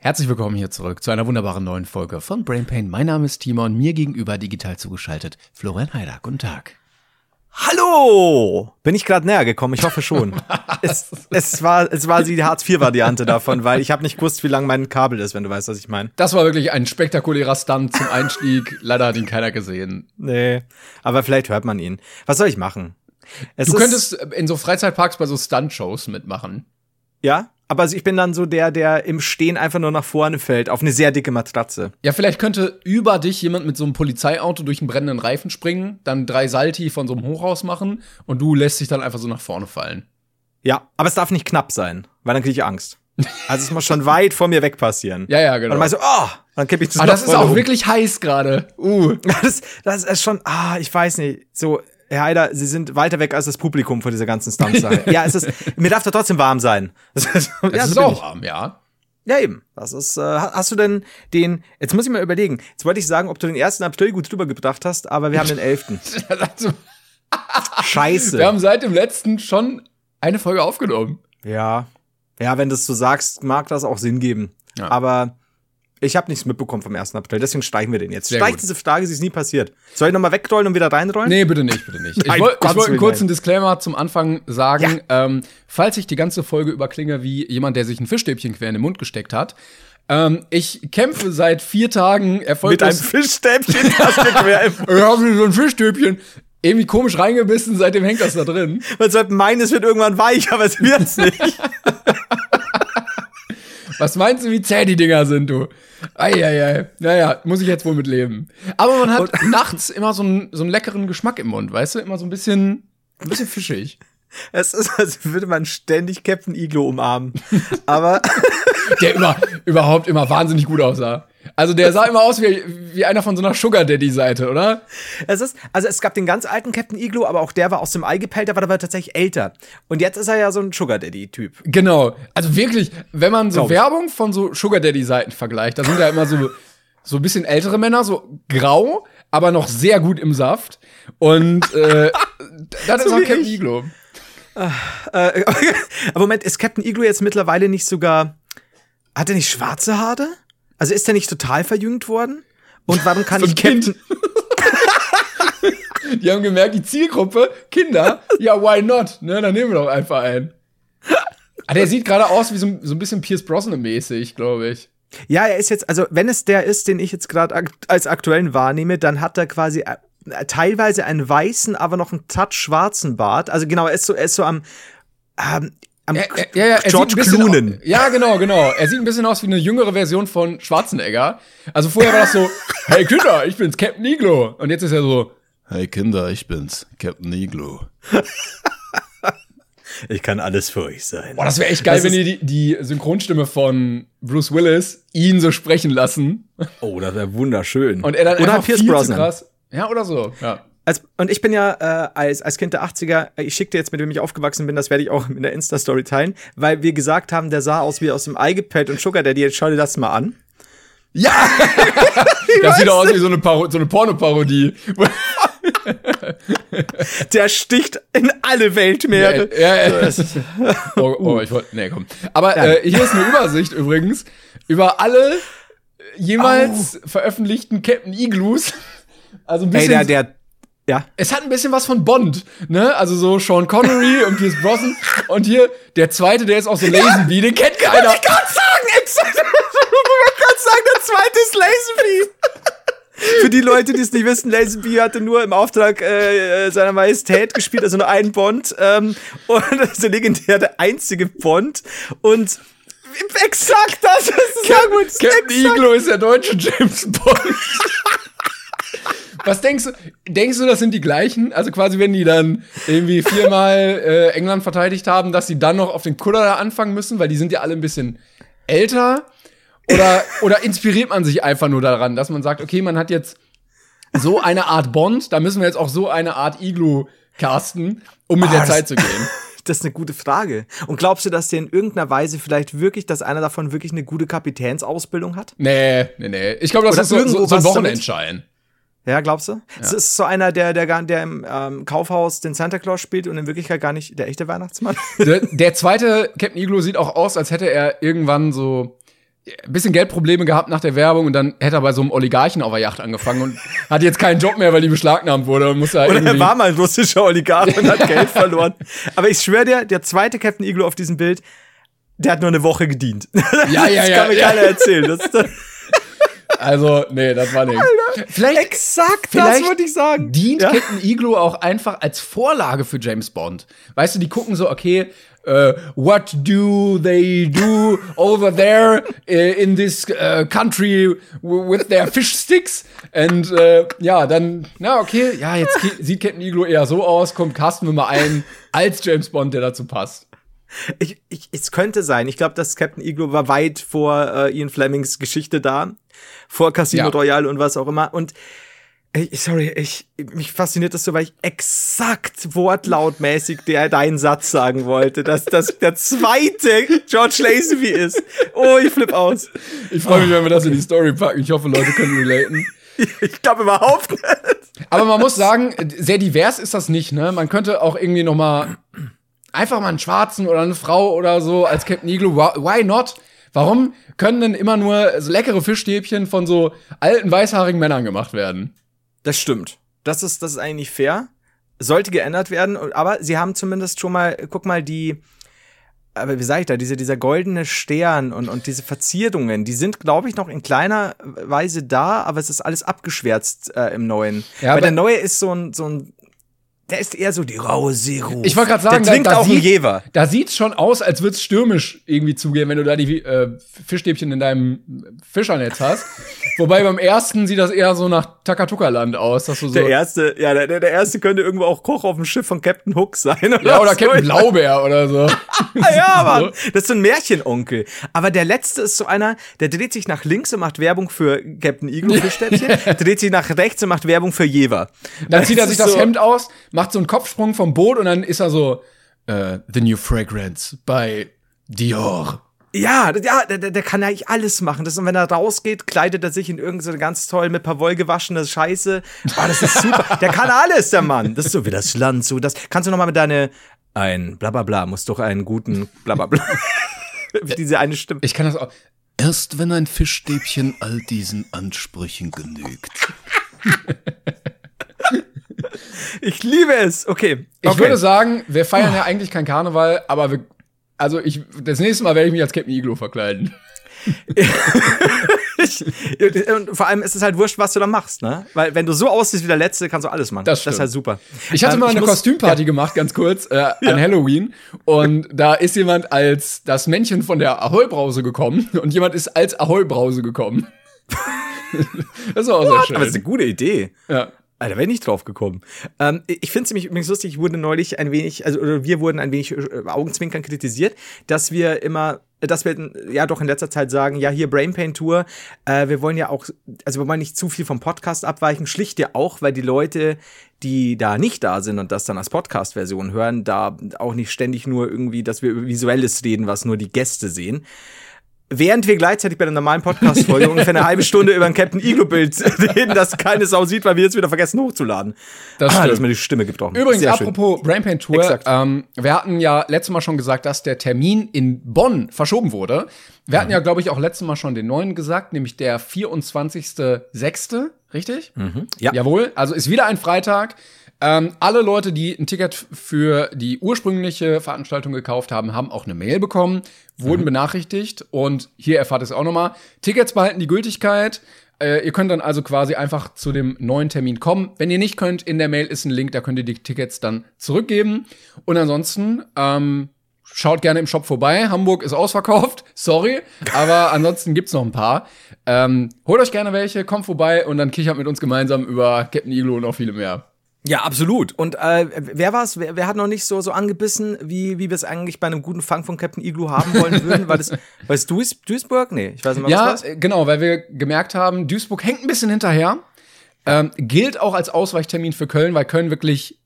Herzlich willkommen hier zurück zu einer wunderbaren neuen Folge von Brain Pain. Mein Name ist Timon, mir gegenüber digital zugeschaltet Florian Heider. Guten Tag. Hallo! Bin ich gerade näher gekommen? Ich hoffe schon. es, es, war, es war die Hartz-IV-Variante davon, weil ich habe nicht gewusst, wie lang mein Kabel ist, wenn du weißt, was ich meine. Das war wirklich ein spektakulärer Stunt zum Einstieg. Leider hat ihn keiner gesehen. Nee, aber vielleicht hört man ihn. Was soll ich machen? Es Du könntest in so Freizeitparks bei so Stunt-Shows mitmachen. Ja, aber also ich bin dann so der, der im Stehen einfach nur nach vorne fällt, auf eine sehr dicke Matratze. Ja, vielleicht könnte über dich jemand mit so einem Polizeiauto durch einen brennenden Reifen springen, dann drei Salti von so einem Hochhaus machen und du lässt dich dann einfach so nach vorne fallen. Ja, aber es darf nicht knapp sein, weil dann kriege ich Angst. Also es muss schon weit vor mir weg passieren. Ja, ja, Und genau. dann meinst du, oh, dann kipp ich das Aber noch das ist auch um. wirklich heiß gerade. Uh. Das, das ist schon, ah, ich weiß nicht, so, Herr Heider, Sie sind weiter weg als das Publikum von dieser ganzen Stunt-Sache. ja, es ist, mir darf da trotzdem warm sein. Ist, ja, so ist auch ich. warm, ja. Ja, eben. Das ist, äh, ha- hast du denn den, jetzt muss ich mal überlegen, jetzt wollte ich sagen, ob du den ersten April gut drüber gebracht hast, aber wir haben den 11. Also, Scheiße. wir haben seit dem letzten schon eine Folge aufgenommen. ja. Ja, wenn du es so sagst, mag das auch Sinn geben. Ja. Aber ich habe nichts mitbekommen vom 1. April, deswegen streichen wir den jetzt. Sehr Streich gut. diese Frage, sie ist nie passiert. Soll ich nochmal wegrollen und wieder reinrollen? Nee, bitte nicht, bitte nicht. Ich wollte wollt einen kurzen nein. Disclaimer zum Anfang sagen. Ähm, falls ich die ganze Folge überklinge wie jemand, der sich ein Fischstäbchen quer in den Mund gesteckt hat. Ähm, ich kämpfe seit vier Tagen Mit einem. Fischstäbchen, das wir quer im Ich habe so ein Fischstäbchen. Irgendwie komisch reingebissen, seitdem hängt das da drin. Man sollte meinen, es wird irgendwann weich, aber es wird's nicht. Was meinst du, wie zäh die Dinger sind, du? Eieiei. Naja, muss ich jetzt wohl mit leben. Aber man hat nachts immer so einen, so einen leckeren Geschmack im Mund, weißt du? Immer so ein bisschen, ein bisschen fischig. es ist, als würde man ständig Captain Iglo umarmen. Aber Der immer, überhaupt immer wahnsinnig gut aussah. Also der sah immer aus wie, wie einer von so einer Sugar Daddy Seite, oder? es ist, also es gab den ganz alten Captain Iglo, aber auch der war aus dem Ei gepellt, der war aber tatsächlich älter. Und jetzt ist er ja so ein Sugar Daddy-Typ. Genau. Also wirklich, wenn man so Glaub ich. Werbung von so Sugar Daddy Seiten vergleicht, da sind ja immer so, so ein bisschen ältere Männer, so grau, aber noch sehr gut im Saft. Und äh, das ist So auch wie Captain ich. Iglo. Äh, aber Moment, ist Captain Iglo jetzt mittlerweile nicht sogar. Hat er nicht schwarze Haare? Also ist er nicht total verjüngt worden? Und warum kann ich Captain. Die haben gemerkt, die Zielgruppe, Kinder, ja, why not? Ne, dann nehmen wir doch einfach einen. Ah, der sieht gerade aus wie so, so ein bisschen Pierce Brosnan-mäßig, glaube ich. Ja, er ist jetzt, also wenn es der ist, den ich jetzt gerade ak als aktuellen wahrnehme, dann hat er quasi äh, teilweise einen weißen, aber noch einen Touch schwarzen Bart. Also genau, er ist so, er ist so am, ähm, am Er, er, er George sieht ein bisschen Clooney. Ja, genau, genau. Er sieht ein bisschen aus wie eine jüngere Version von Schwarzenegger. Also vorher war das so, hey Kinder, ich bin's, Captain Iglo. Und jetzt ist er so, Hey Kinder, ich bin's, Captain Iglo. Ich kann alles für euch sein. boah, das wäre echt geil, Das wenn ist- die, die Synchronstimme von Bruce Willis ihn so sprechen lassen. Oh, das wäre wunderschön. Und er dann Oder einfach Pierce viel Brosnan. zu krass. Ja, oder so, ja. Als, und ich bin ja äh, als, als Kind der 80er, äh, ich schickte jetzt, mit wem ich aufgewachsen bin, das werde ich auch in der Insta-Story teilen, weil wir gesagt haben, der sah aus wie aus dem Ei gepellt und Sugar Daddy, jetzt schau dir das mal an. Ja! das sieht doch aus wie so eine, Paro so eine Pornoparodie. Der sticht in alle Weltmeere. Ja, ja, ja. Oh, oh, ich wollte. Nee, komm. Aber äh, hier ist eine Übersicht übrigens über alle jemals veröffentlichten Captain Igloos. Also ein Ey, bisschen. der, der, ja. es hat ein bisschen was von Bond, ne? Also so Sean Connery und Pierce Brosnan. Und hier der zweite, der ist auch so Lazenby, den kennt keiner. Ich kann sagen. Ich gerade sagen, der zweite ist Lazenby. Für die Leute, die es nicht wissen, Lazenby hatte nur im Auftrag äh, seiner Majestät gespielt, also nur einen Bond. Ähm, und das ist der legendäre einzige Bond. Und exakt das ist. Captain exakt. Iglo ist der deutsche James Bond. Was denkst du? Denkst du, das sind die gleichen? Also quasi, wenn die dann irgendwie viermal äh, England verteidigt haben, dass sie dann noch auf den Kuller da anfangen müssen, weil die sind ja alle ein bisschen älter? Oder, oder inspiriert man sich einfach nur daran, dass man sagt, okay, man hat jetzt so eine Art Bond, da müssen wir jetzt auch so eine Art Iglu casten, um mit Ah, der Zeit zu gehen. Das ist eine gute Frage. Und glaubst du, dass der in irgendeiner Weise vielleicht wirklich, dass einer davon wirklich eine gute Kapitänsausbildung hat? Nee, nee, nee. Ich glaube, das Oder ist so, so, so ein? Wochenendschein. Ja, glaubst du? Es ist so einer, der, der, der im ähm, Kaufhaus den Santa Claus spielt und in Wirklichkeit gar nicht der echte Weihnachtsmann. Der, der zweite Captain Iglo sieht auch aus, als hätte er irgendwann so ein bisschen Geldprobleme gehabt nach der Werbung und dann hätte er bei so einem Oligarchen auf der Yacht angefangen und hat jetzt keinen Job mehr, weil die beschlagnahmt wurde und musste halt Oder er war mal ein russischer Oligarch und hat Geld verloren. Aber ich schwöre dir, der zweite Captain Iglo auf diesem Bild, der hat nur eine Woche gedient. Ja, ja, das ja, kann mir ja. keiner erzählen. Das ist Also, nee, das war nichts. Vielleicht, exakt vielleicht das würde ich sagen. dient Ja. Captain Iglo auch einfach als Vorlage für James Bond. Weißt du, die gucken so, okay, äh, what do they do over there äh, in this äh, country with their fish sticks? Und äh, ja, dann, na okay, ja, jetzt sieht Captain Iglo eher so aus, kommt, casten wir mal einen als James Bond, der dazu passt. Ich, ich, es könnte sein. Ich glaube, dass Captain Iglo war weit vor äh, Ian Flemings Geschichte da. Vor Casino Ja. Royale und was auch immer. Und ey, sorry, ich, mich fasziniert das so, weil ich exakt wortlautmäßig der deinen Satz sagen wollte, dass das der zweite George Lazenby ist. Oh, ich flipp aus. Ich freue mich, wenn wir das in die Story packen. Ich hoffe, Leute können relaten. Ich glaube überhaupt nicht. Aber man muss sagen, sehr divers ist das nicht, ne? Man könnte auch irgendwie noch mal einfach mal einen Schwarzen oder eine Frau oder so als Captain Iglo. Why not? Warum können denn immer nur so leckere Fischstäbchen von so alten weißhaarigen Männern gemacht werden? Das stimmt. Das ist, das ist eigentlich fair. Sollte geändert werden, aber sie haben zumindest schon mal, guck mal, die, aber wie sage ich da, diese, dieser goldene Stern und, und diese Verzierungen, die sind, glaube ich, noch in kleiner Weise da, aber es ist alles abgeschwärzt äh, im neuen. Ja, Weil aber- der neue ist so ein, so ein, der ist eher so die raue Zero. Ich wollte gerade sagen, der trinkt da, da auch einen sieht, Jever. Da sieht's schon aus, als würd's stürmisch irgendwie zugehen, wenn du da die äh, Fischstäbchen in deinem Fischernetz hast. Wobei beim ersten sieht das eher so nach Takatuka-Land aus, dass du so Der erste, ja, der, der erste könnte irgendwo auch Koch auf dem Schiff von Captain Hook sein. Oder ja oder so. Captain Blaubeer oder so. Ja, Mann. Das ist so ein Märchenonkel. Aber der letzte ist so einer, der dreht sich nach links und macht Werbung für Captain Iglo Fischstäbchen, dreht sich nach rechts und macht Werbung für Jever. Dann zieht er sich das so- Hemd aus, macht so einen Kopfsprung vom Boot und dann ist er so, äh, The New Fragrance by Dior. Ja, ja, der, der kann eigentlich alles machen. Das, und wenn er rausgeht, kleidet er sich in irgendeine ganz toll mit paar Woll gewaschene Scheiße. Oh, das ist super. der kann alles, der Mann. Das ist so wie das Land, so das. Kannst du noch mal mit deine ein Blablabla bla, muss doch einen guten Blablabla. Diese eine Stimme. Ich kann das auch. Erst wenn ein Fischstäbchen all diesen Ansprüchen genügt. Ich liebe es. Okay. Ich okay. würde sagen, wir feiern ja eigentlich kein Karneval, aber wir, also ich, das nächste Mal werde ich mich als Captain Iglo verkleiden. Ich, und vor allem ist es halt wurscht, was du da machst, ne? Weil wenn du so aussiehst wie der Letzte, kannst du alles machen. Das das ist halt super. Ich hatte Ähm, mal eine muss- Kostümparty gemacht, ganz kurz, äh, an Halloween. Und da ist jemand als das Männchen von der Ahoi-Brause gekommen und jemand ist als Ahoi-Brause gekommen. das war auch sehr schön. Aber das ist eine gute Idee. ja. Alter, wäre ich nicht drauf gekommen. Ähm, ich finde es nämlich übrigens lustig, ich wurde neulich ein wenig, also oder wir wurden ein wenig äh, Augenzwinkern kritisiert, dass wir immer, dass wir ja doch in letzter Zeit sagen, ja, hier Brain Pain Tour, äh, wir wollen ja auch, also wir wollen nicht zu viel vom Podcast abweichen, schlicht ja auch, weil die Leute, die da nicht da sind und das dann als Podcast-Version hören, da auch nicht ständig nur irgendwie, dass wir über Visuelles reden, was nur die Gäste sehen. Während wir gleichzeitig bei der normalen Podcast-Folge ungefähr eine halbe Stunde über ein Captain Iglo-Bild reden, das keine Sau sieht, weil wir jetzt wieder vergessen hochzuladen. Das ah, dass mir die Stimme gebrochen. Übrigens, Sehr schön. apropos Brain Pain Tour, Exakt. ähm, wir hatten ja letztes Mal schon gesagt, dass der Termin in Bonn verschoben wurde. Wir hatten ja, glaube ich, auch letztes Mal schon den neuen gesagt, nämlich der 24.06., richtig? Ja. Jawohl, also ist wieder ein Freitag. Ähm, alle Leute, die ein Ticket für die ursprüngliche Veranstaltung gekauft haben, haben auch eine Mail bekommen, wurden benachrichtigt und hier erfahrt es auch nochmal. Tickets behalten die Gültigkeit. Äh, ihr könnt dann also quasi einfach zu dem neuen Termin kommen. Wenn ihr nicht könnt, in der Mail ist ein Link, da könnt ihr die Tickets dann zurückgeben. Und ansonsten, ähm, schaut gerne im Shop vorbei. Hamburg ist ausverkauft, sorry, aber ansonsten gibt's noch ein paar. Ähm, holt euch gerne welche, kommt vorbei und dann kichert mit uns gemeinsam über Captain Iglo und noch viele mehr. Ja, absolut. Und äh, wer war's? Wer, wer hat noch nicht so, so angebissen, wie, wie wir es eigentlich bei einem guten Fang von Captain Igloo haben wollen würden? War das, war das Duis, Duisburg? Nee, ich weiß nicht mal, Ja, was war's? äh, genau, weil wir gemerkt haben, Duisburg hängt ein bisschen hinterher. Ähm, gilt auch als Ausweichtermin für Köln, weil Köln wirklich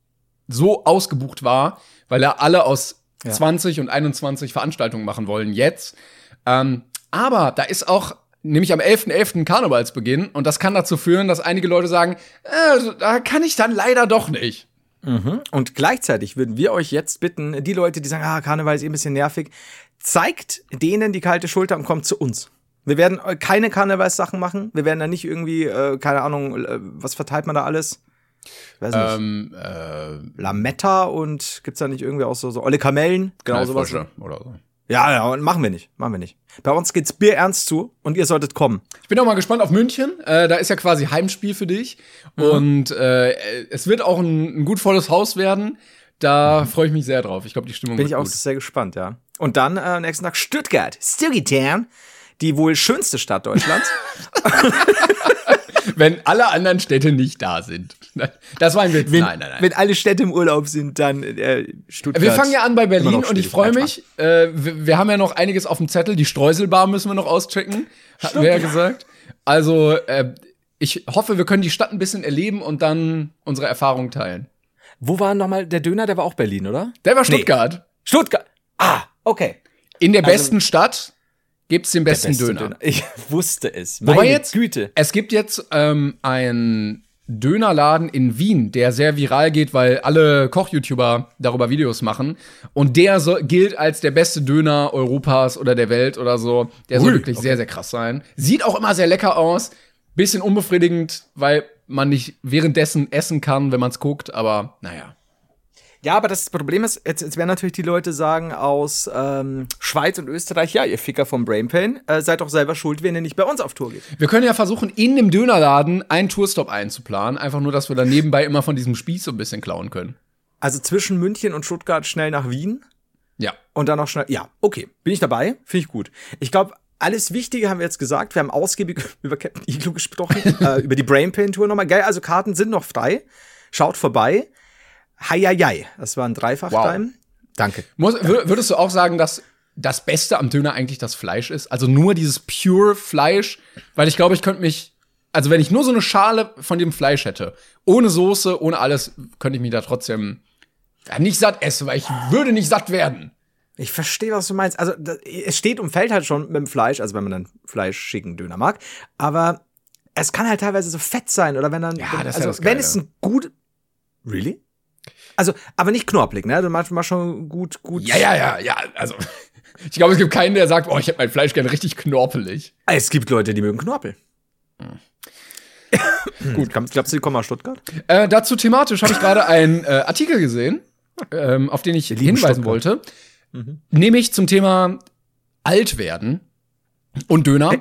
so ausgebucht war, weil er alle aus 20 und 21 Veranstaltungen machen wollen jetzt. Ähm, aber da ist auch nämlich am 11.11. Karnevalsbeginn und das kann dazu führen, dass einige Leute sagen, äh, da kann ich dann leider doch nicht. Und gleichzeitig würden wir euch jetzt bitten, die Leute, die sagen, ah, Karneval ist eh ein bisschen nervig, zeigt denen die kalte Schulter und kommt zu uns. Wir werden äh, keine Karnevalssachen machen. Wir werden da nicht irgendwie, äh, keine Ahnung, äh, was verteilt man da alles? Ich weiß nicht. Ähm, äh, Lametta und gibt's da nicht irgendwie auch so, so olle Kamellen? Genau sowas. Oder so. Ja, ja, und machen wir nicht. Machen wir nicht. Bei uns geht's bierernst zu und ihr solltet kommen. Ich bin auch mal gespannt auf München. Äh, da ist ja quasi Heimspiel für dich. Und äh, es wird auch ein, ein gut volles Haus werden. Da freue ich mich sehr drauf. Ich glaube, die Stimmung Bin wird ich auch gut. sehr gespannt, ja. Und dann äh, nächsten Tag Stuttgart. Stugitown. Die wohl schönste Stadt Deutschlands. Wenn alle anderen Städte nicht da sind. Das war ein Witz. Wenn, nein, nein, nein. wenn alle Städte im Urlaub sind, dann äh, Stuttgart. wir fangen ja an bei Berlin und ich freue mich. Äh, wir, wir haben ja noch einiges auf dem Zettel. Die Streuselbar müssen wir noch auschecken. Hatten wir ja gesagt. Also, äh, ich hoffe, wir können die Stadt ein bisschen erleben und dann unsere Erfahrungen teilen. Wo war nochmal der Döner? Der war auch Berlin, oder? Der war Nee. Stuttgart. Stuttgart. Ah, okay. In der Also- besten Stadt gibt's den besten Beste Döner. Ich wusste es. Wobei Meine jetzt, Güte. es gibt jetzt ähm, einen Dönerladen in Wien, der sehr viral geht, weil alle Koch-YouTuber darüber Videos machen. Und der so, gilt als der beste Döner Europas oder der Welt oder so. Der soll Ui, wirklich sehr, sehr krass sein. Sieht auch immer sehr lecker aus. Bisschen unbefriedigend, weil man nicht währenddessen essen kann, wenn man es guckt. Aber naja. Ja, aber das Problem ist, jetzt, jetzt werden natürlich die Leute sagen aus ähm, Schweiz und Österreich, ja, ihr Ficker vom Brainpain, äh, seid doch selber schuld, wenn ihr nicht bei uns auf Tour geht. Wir können ja versuchen, in dem Dönerladen einen Tourstop einzuplanen. Einfach nur, dass wir dann nebenbei immer von diesem Spieß so ein bisschen klauen können. Also zwischen München und Stuttgart schnell nach Wien Ja. und dann noch schnell. Ja, okay, bin ich dabei, finde ich gut. Ich glaube, alles Wichtige haben wir jetzt gesagt. Wir haben ausgiebig über Captain Igloo gesprochen, äh, über die Brainpain Tour nochmal. Geil, also Karten sind noch frei. Schaut vorbei. Heieiei, das war ein Dreifach-Time. Danke. Muss, wür- würdest du auch sagen, dass das Beste am Döner eigentlich das Fleisch ist? Also nur dieses pure Fleisch? Weil ich glaube, ich könnte mich, also wenn ich nur so eine Schale von dem Fleisch hätte, ohne Soße, ohne alles, könnte ich mich da trotzdem ja, nicht satt essen, weil ich würde nicht satt werden. Ich verstehe, was du meinst. Also, da, es steht und fällt halt schon mit dem Fleisch, also wenn man dann fleischigen Döner mag. Aber es kann halt teilweise so fett sein oder wenn dann, Ja, wenn, das ist ja also das wenn Geile. es ein gut, really? Also, aber nicht knorpelig, ne? Du machst mal schon gut, gut. Ja, ja, ja, ja, also ich glaube, es gibt keinen, der sagt, oh, ich hätte mein Fleisch gerne richtig knorpelig. Es gibt Leute, die mögen Knorpel. Hm. gut, glaubst du, die kommen aus Stuttgart? Äh, dazu thematisch habe ich gerade einen äh, Artikel gesehen, ähm, auf den ich hinweisen Stuttgart. wollte. Nämlich zum Thema alt werden und Döner.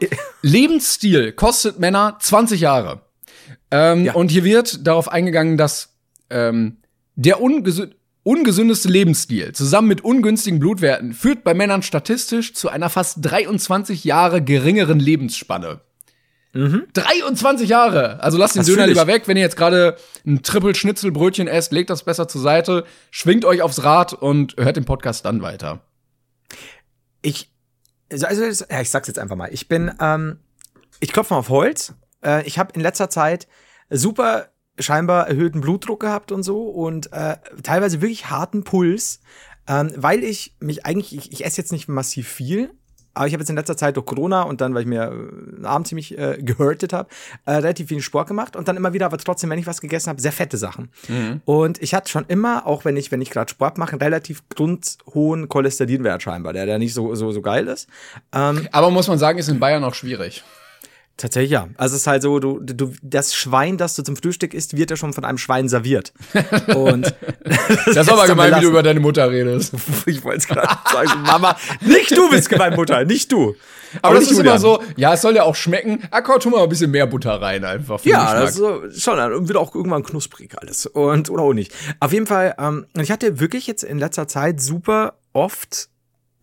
Lebensstil kostet Männer 20 Jahre. Ähm, Ja. Und hier wird darauf eingegangen, dass ähm, der ungesü ungesündeste Lebensstil zusammen mit ungünstigen Blutwerten führt bei Männern statistisch zu einer fast 23 Jahre geringeren Lebensspanne. 23 Jahre. Also lasst den Das Döner lieber weg. Wenn ihr jetzt gerade ein Triple-Schnitzelbrötchen esst, legt das besser zur Seite, schwingt euch aufs Rad und hört den Podcast dann weiter. Ich, also, also ja, ich sag's jetzt einfach mal. Ich bin, ähm, ich klopfe mal auf Holz. Äh, ich habe in letzter Zeit super scheinbar erhöhten Blutdruck gehabt und so und äh, teilweise wirklich harten Puls, ähm, weil ich mich eigentlich, ich, ich esse jetzt nicht massiv viel, aber ich habe jetzt in letzter Zeit durch Corona und dann, weil ich mir äh, den Abend ziemlich äh, gehörtet habe, äh, relativ viel Sport gemacht und dann immer wieder, aber trotzdem, wenn ich was gegessen habe, sehr fette Sachen. Und ich hatte schon immer, auch wenn ich, wenn ich gerade Sport mache, einen relativ grundhohen Cholesterinwert scheinbar, der, der nicht so, so, so geil ist. Ähm, Aber muss man sagen, ist in Bayern auch schwierig. Tatsächlich ja. Also es ist halt so, du, du, das Schwein, das du zum Frühstück isst, wird ja schon von einem Schwein serviert. Und Das ist aber gemein, wie du über deine Mutter redest. ich wollte es gerade sagen, Mama, nicht du bist gemein, Mutter, nicht du. Aber das nicht ist immer so, ja, es soll ja auch schmecken. Ah, komm, tu mal ein bisschen mehr Butter rein einfach. Ja, das ist schon, dann wird auch irgendwann knusprig alles. Und, oder auch nicht. Auf jeden Fall, ähm, ich hatte wirklich jetzt in letzter Zeit super oft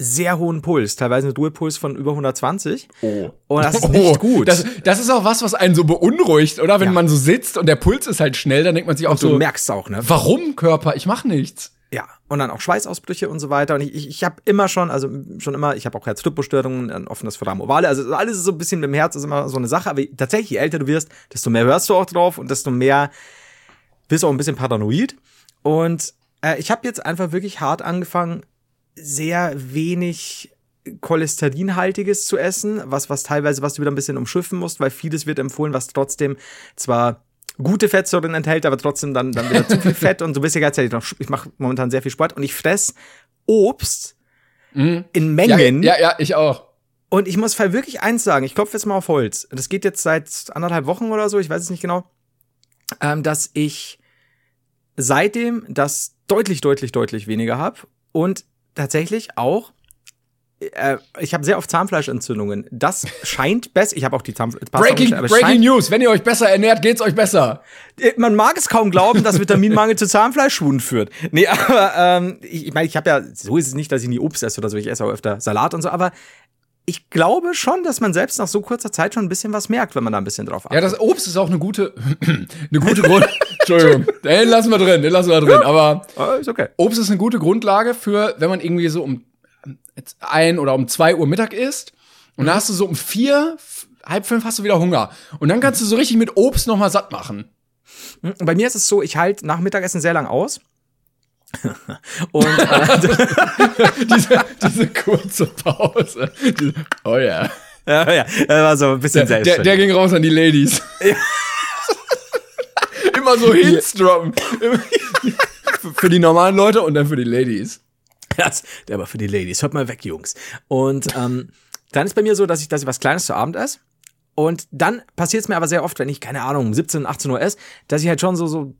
sehr hohen Puls, teilweise einen Ruhepuls von über 120. Oh. Und das ist nicht gut. Das, das ist auch was, was einen so beunruhigt, oder? Wenn Ja. man so sitzt und der Puls ist halt schnell, dann denkt man sich auch und du so, merkst auch, ne? warum Körper? Ich mach nichts. Ja, und dann auch Schweißausbrüche und so weiter. Und ich, ich, ich habe immer schon, also schon immer, ich habe auch Herzrhythmusstörungen, ein offenes Foramen ovale. Also alles ist so ein bisschen mit dem Herz ist immer so eine Sache. Aber tatsächlich, je älter du wirst, desto mehr hörst du auch drauf und desto mehr bist du auch ein bisschen paranoid. Und äh, ich habe jetzt einfach wirklich hart angefangen, sehr wenig Cholesterinhaltiges zu essen, was, was teilweise, was du wieder ein bisschen umschiffen musst, weil vieles wird empfohlen, was trotzdem zwar gute Fettsäuren enthält, aber trotzdem dann, dann wieder zu viel Fett und so bist ja gleichzeitig noch, ich mache momentan sehr viel Sport und ich fress Obst in Ja, Mengen. ja, ja, ich auch. Und ich muss wirklich eins sagen, ich klopfe jetzt mal auf Holz. Das geht jetzt seit anderthalb Wochen oder so, ich weiß es nicht genau, ähm, dass ich seitdem das deutlich, deutlich, deutlich weniger habe und tatsächlich auch äh, ich habe sehr oft Zahnfleischentzündungen. Das scheint besser. Ich habe auch die Zahnfleisch. Breaking, Breaking News, wenn ihr euch besser ernährt, geht's euch besser. Äh, Man mag es kaum glauben, dass Vitaminmangel zu Zahnfleischschwund führt. Nee, aber ähm, ich, ich meine, ich habe ja, so ist es nicht, dass ich nie Obst esse oder so, ich esse auch öfter Salat und so, aber ich glaube schon, dass man selbst nach so kurzer Zeit schon ein bisschen was merkt, wenn man da ein bisschen drauf achtet. Ja, das Obst ist auch eine gute, eine gute Grund. Entschuldigung, den lassen wir drin, den lassen wir drin. Aber Ah, ist okay. Obst ist eine gute Grundlage für, wenn man irgendwie so um ein oder um zwei Uhr Mittag isst und dann hast du so um vier, halb fünf hast du wieder Hunger und dann kannst du so richtig mit Obst noch mal satt machen. Und Bei mir ist es so, ich halte nach Mittagessen sehr lang aus. Und äh, diese, diese kurze Pause. Diese, oh ja. ja, ja, das war so ein bisschen Der, der, der ging raus an die Ladies. Immer so Hits droppen. Für- für die normalen Leute und dann für die Ladies. Das, der war für die Ladies. Hört mal weg, Jungs. Und ähm, dann ist bei mir so, dass ich, dass ich was Kleines zu Abend esse. Und dann passiert es mir aber sehr oft, wenn ich, keine Ahnung, um 17, 18 Uhr esse, dass ich halt schon so, so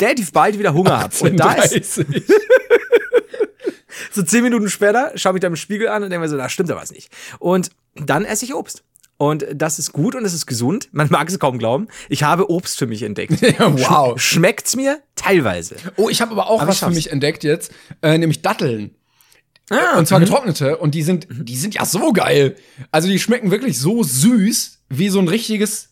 relativ bald wieder Hunger habe. Und da ist 30. so zehn Minuten später, schaue mich da im Spiegel an und denke mir so, da stimmt da was nicht. Und dann esse ich Obst. Und das ist gut und es ist gesund. Man mag es kaum glauben. Ich habe Obst für mich entdeckt. Ja, wow. Sch schmeckt's mir? Teilweise. Oh, ich habe aber auch Aber was ich für mich entdeckt jetzt, äh, nämlich Datteln. Ah, Und zwar getrocknete. Und die sind, die sind ja so geil. Also die schmecken wirklich so süß wie so ein richtiges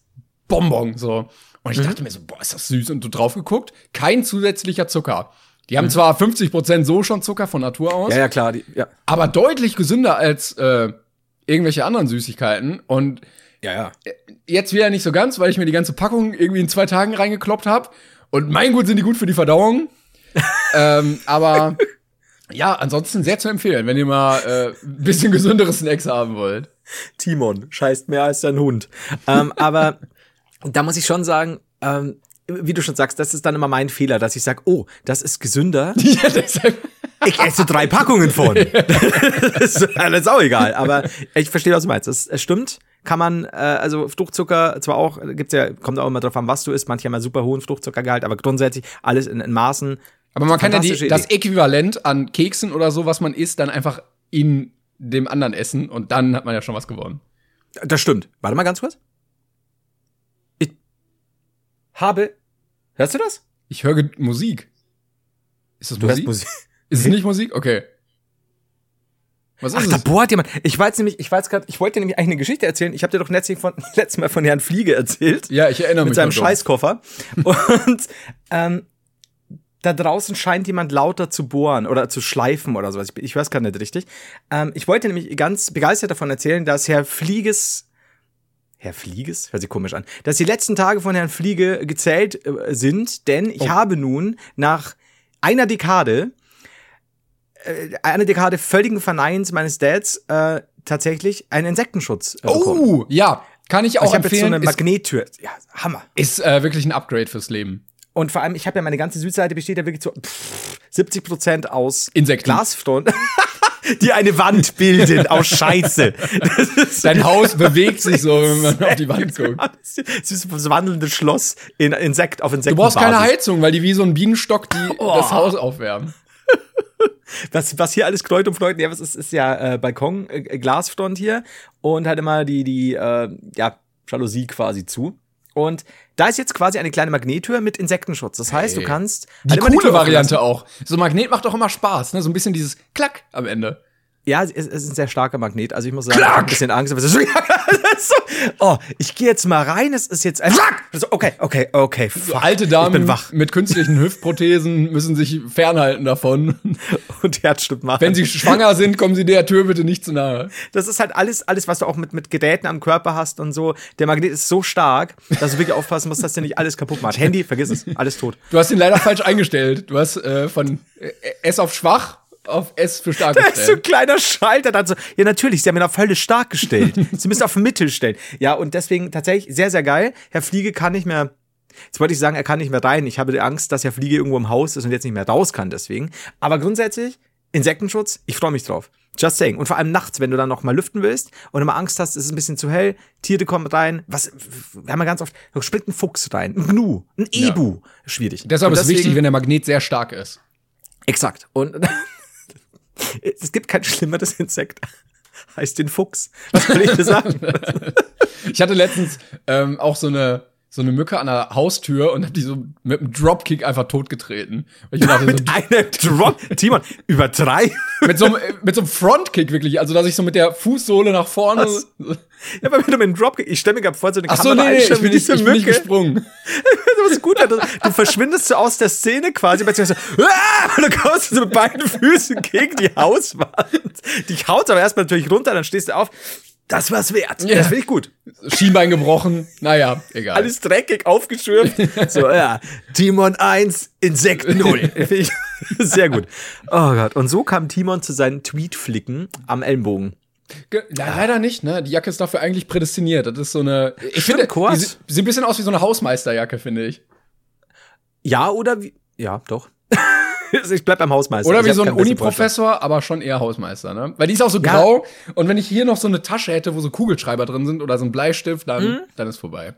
Bonbon. So. Und ich Mhm. dachte mir so, boah, ist das süß. Und du drauf geguckt, kein zusätzlicher Zucker. Die Mhm. haben zwar 50% so schon Zucker von Natur aus, ja, ja, klar. Die, ja. aber deutlich gesünder als äh, irgendwelche anderen Süßigkeiten. Und ja, ja. jetzt wieder nicht so ganz, weil ich mir die ganze Packung irgendwie in zwei Tagen reingekloppt habe. Und mein Gut sind die gut für die Verdauung. ähm, aber ja, ansonsten sehr zu empfehlen, wenn ihr mal äh, ein bisschen gesündere Snacks haben wollt. Timon scheißt mehr als sein Hund. ähm, aber da muss ich schon sagen, ähm, wie du schon sagst, das ist dann immer mein Fehler, dass ich sage, oh, das ist gesünder. ja, deshalb. Ich esse drei Packungen von. das, ist, das ist auch egal. Aber ich verstehe, was du meinst. Es, es stimmt. Kann man, äh, also Fruchtzucker zwar auch, gibt's ja, kommt auch immer drauf an, was du isst. Manche haben ja super hohen Fruchtzuckergehalt, aber grundsätzlich alles in, in Maßen. Aber man kann ja die, das. Äquivalent an Keksen oder so, was man isst, dann einfach in dem anderen essen und dann hat man ja schon was gewonnen. Das stimmt. Warte mal ganz kurz. Habe. Hörst du das? Ich höre Musik. Ist das Du Musik? Musik. Ist es nicht Musik? Okay. Was Ach, ist da es? bohrt jemand. Ich weiß nämlich, ich weiß gerade, ich wollte dir nämlich eigentlich eine Geschichte erzählen. Ich habe dir doch letztlich von, letztes Mal von Herrn Fliege erzählt. Ja, ich erinnere mich. mit seinem. Scheißkoffer. Und ähm, da draußen scheint jemand lauter zu bohren oder zu schleifen oder sowas. Ich, ich weiß gar nicht richtig. Ähm, ich wollte nämlich ganz begeistert davon erzählen, dass Herr Flieges Herr Flieges? Hört sich komisch an. Dass die letzten Tage von Herrn Fliege gezählt äh, sind, denn ich habe nun nach einer Dekade, äh, einer Dekade völligen Verneinens meines Dads, äh, tatsächlich einen Insektenschutz äh, bekommen. Oh, ja. Kann ich auch ich habe jetzt so empfehlen. eine ist Magnettür. Ja, Hammer. ist äh, wirklich ein Upgrade fürs Leben. Und vor allem, ich habe ja meine ganze Südseite besteht ja wirklich zu pff, 70 Prozent aus Insekten. Glasfront, die eine Wand bilden aus Scheiße. Dein Haus bewegt sich so, wenn man auf die Wand guckt. Es ist das wandelnde Schloss in Insekt auf Du Insekten. brauchst keine Heizung, weil die wie so ein Bienenstock die Oh. das Haus aufwärmen. Was, was hier alles knallt und fleucht, ja, was ist, ist ja äh, Balkon, äh, Glasfront hier und halt immer die, die, äh, ja, Jalousie quasi zu. Und da ist jetzt quasi eine kleine Magnettür mit Insektenschutz. Das heißt, du Hey. kannst Die halt die coole offen Variante lassen. auch. So ein Magnet macht doch immer Spaß, ne? So ein bisschen dieses Klack am Ende. Ja, es ist ein sehr starker Magnet. Also ich muss sagen, ich habe ein bisschen Angst. Aber es ist so, oh, ich gehe jetzt mal rein. Es ist jetzt ein Okay, okay, okay. Fuck, Alte Ich Damen bin wach. mit künstlichen Hüftprothesen müssen sich fernhalten davon. Und Herzstück machen. Wenn sie schwanger sind, kommen sie der Tür bitte nicht zu nahe. das ist halt alles, alles, was du auch mit, mit Geräten am Körper hast und so. Der Magnet ist so stark, dass du wirklich aufpassen musst, dass der nicht alles kaputt macht. Handy, vergiss es, alles tot. Du hast ihn leider falsch eingestellt. Du hast äh, von äh, S auf schwach auf S für stark Da ist so ein gestellt. kleiner Schalter dann so. Ja, natürlich, sie haben ihn auf völlig stark gestellt. sie müssen auf Mittel stellen. Ja, und deswegen tatsächlich sehr, sehr geil. Herr Fliege kann nicht mehr. Jetzt wollte ich sagen, er kann nicht mehr rein. Ich habe die Angst, dass Herr Fliege irgendwo im Haus ist und jetzt nicht mehr raus kann, deswegen. Aber grundsätzlich, Insektenschutz, ich freue mich drauf. Just saying. Und vor allem nachts, wenn du dann noch mal lüften willst und immer Angst hast, es ist ein bisschen zu hell, Tiere kommen rein. Was, wir haben ja ganz oft, da springt ein Fuchs rein, ein Gnu, ein Ebu. Schwierig. Deshalb Und ist es wichtig, wenn der Magnet sehr stark ist. Exakt. Und es gibt kein schlimmeres Insekt. Heißt den Fuchs. Was soll ich dir sagen? Ich hatte letztens ähm, auch so eine so eine Mücke an der Haustür und hab die so mit einem Dropkick einfach totgetreten. Ich dachte, so, mit einem Drop. Timon, über drei. mit so einem, mit so einem Frontkick wirklich, also dass ich so mit der Fußsohle nach vorne. Was? Ja, aber wenn du mit einem Dropkick, ich stelle mir gerade vor, so eine Ach so, Kamera nee, nee, ich bin nicht, ich bin nicht Mücke. gesprungen. Das ist gut, du, du verschwindest so aus der Szene quasi, beziehungsweise so, ah, dann kommst du so mit beiden Füßen gegen die Hauswand. Die haut aber erstmal natürlich runter, dann stehst du auf. Das war's wert. Ja. Das finde ich gut. Schienbein gebrochen. Naja, egal. Alles dreckig aufgeschürft. So, ja. Timon 1, Insekt 0. Finde ich Sehr gut. Oh Gott. Und so kam Timon zu seinen Tweetflicken am Ellenbogen. Ge- Le- Leider nicht, ne? Die Jacke ist dafür eigentlich prädestiniert. Das ist so eine. Ich Stimmt, finde, Kurs. die sieht ein bisschen aus wie so eine Hausmeisterjacke, finde ich. Ja, oder wie? Ja, doch. Ich bleib beim Hausmeister. Oder wie so ein. Uni-Professor, aber schon eher Hausmeister, ne? Weil die ist auch so Ja. grau. Und wenn ich hier noch so eine Tasche hätte, wo so Kugelschreiber drin sind oder so ein Bleistift, dann, Mhm. dann ist vorbei.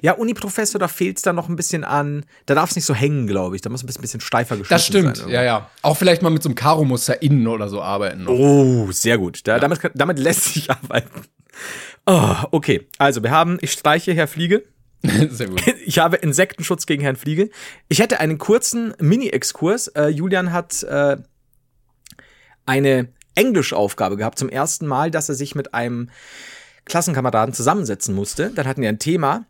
Ja, Uni-Professor, da fehlt's dann noch ein bisschen an. Da darf es nicht so hängen, glaube ich. Da muss ein bisschen, bisschen steifer geschnitten Das stimmt, sein. ja, ja. Auch vielleicht mal mit so einem Karo-Muster innen oder so arbeiten. Noch. Oh, sehr gut. Da, damit, kann- damit lässt sich arbeiten. Oh, okay. Also, wir haben, ich streiche Herr Fliege. Sehr gut. Ich habe Insektenschutz gegen Herrn Fliege. Ich hätte einen kurzen Mini-Exkurs. Äh, Julian hat äh, eine Englischaufgabe gehabt, zum ersten Mal, dass er sich mit einem Klassenkameraden zusammensetzen musste. Dann hatten die ein Thema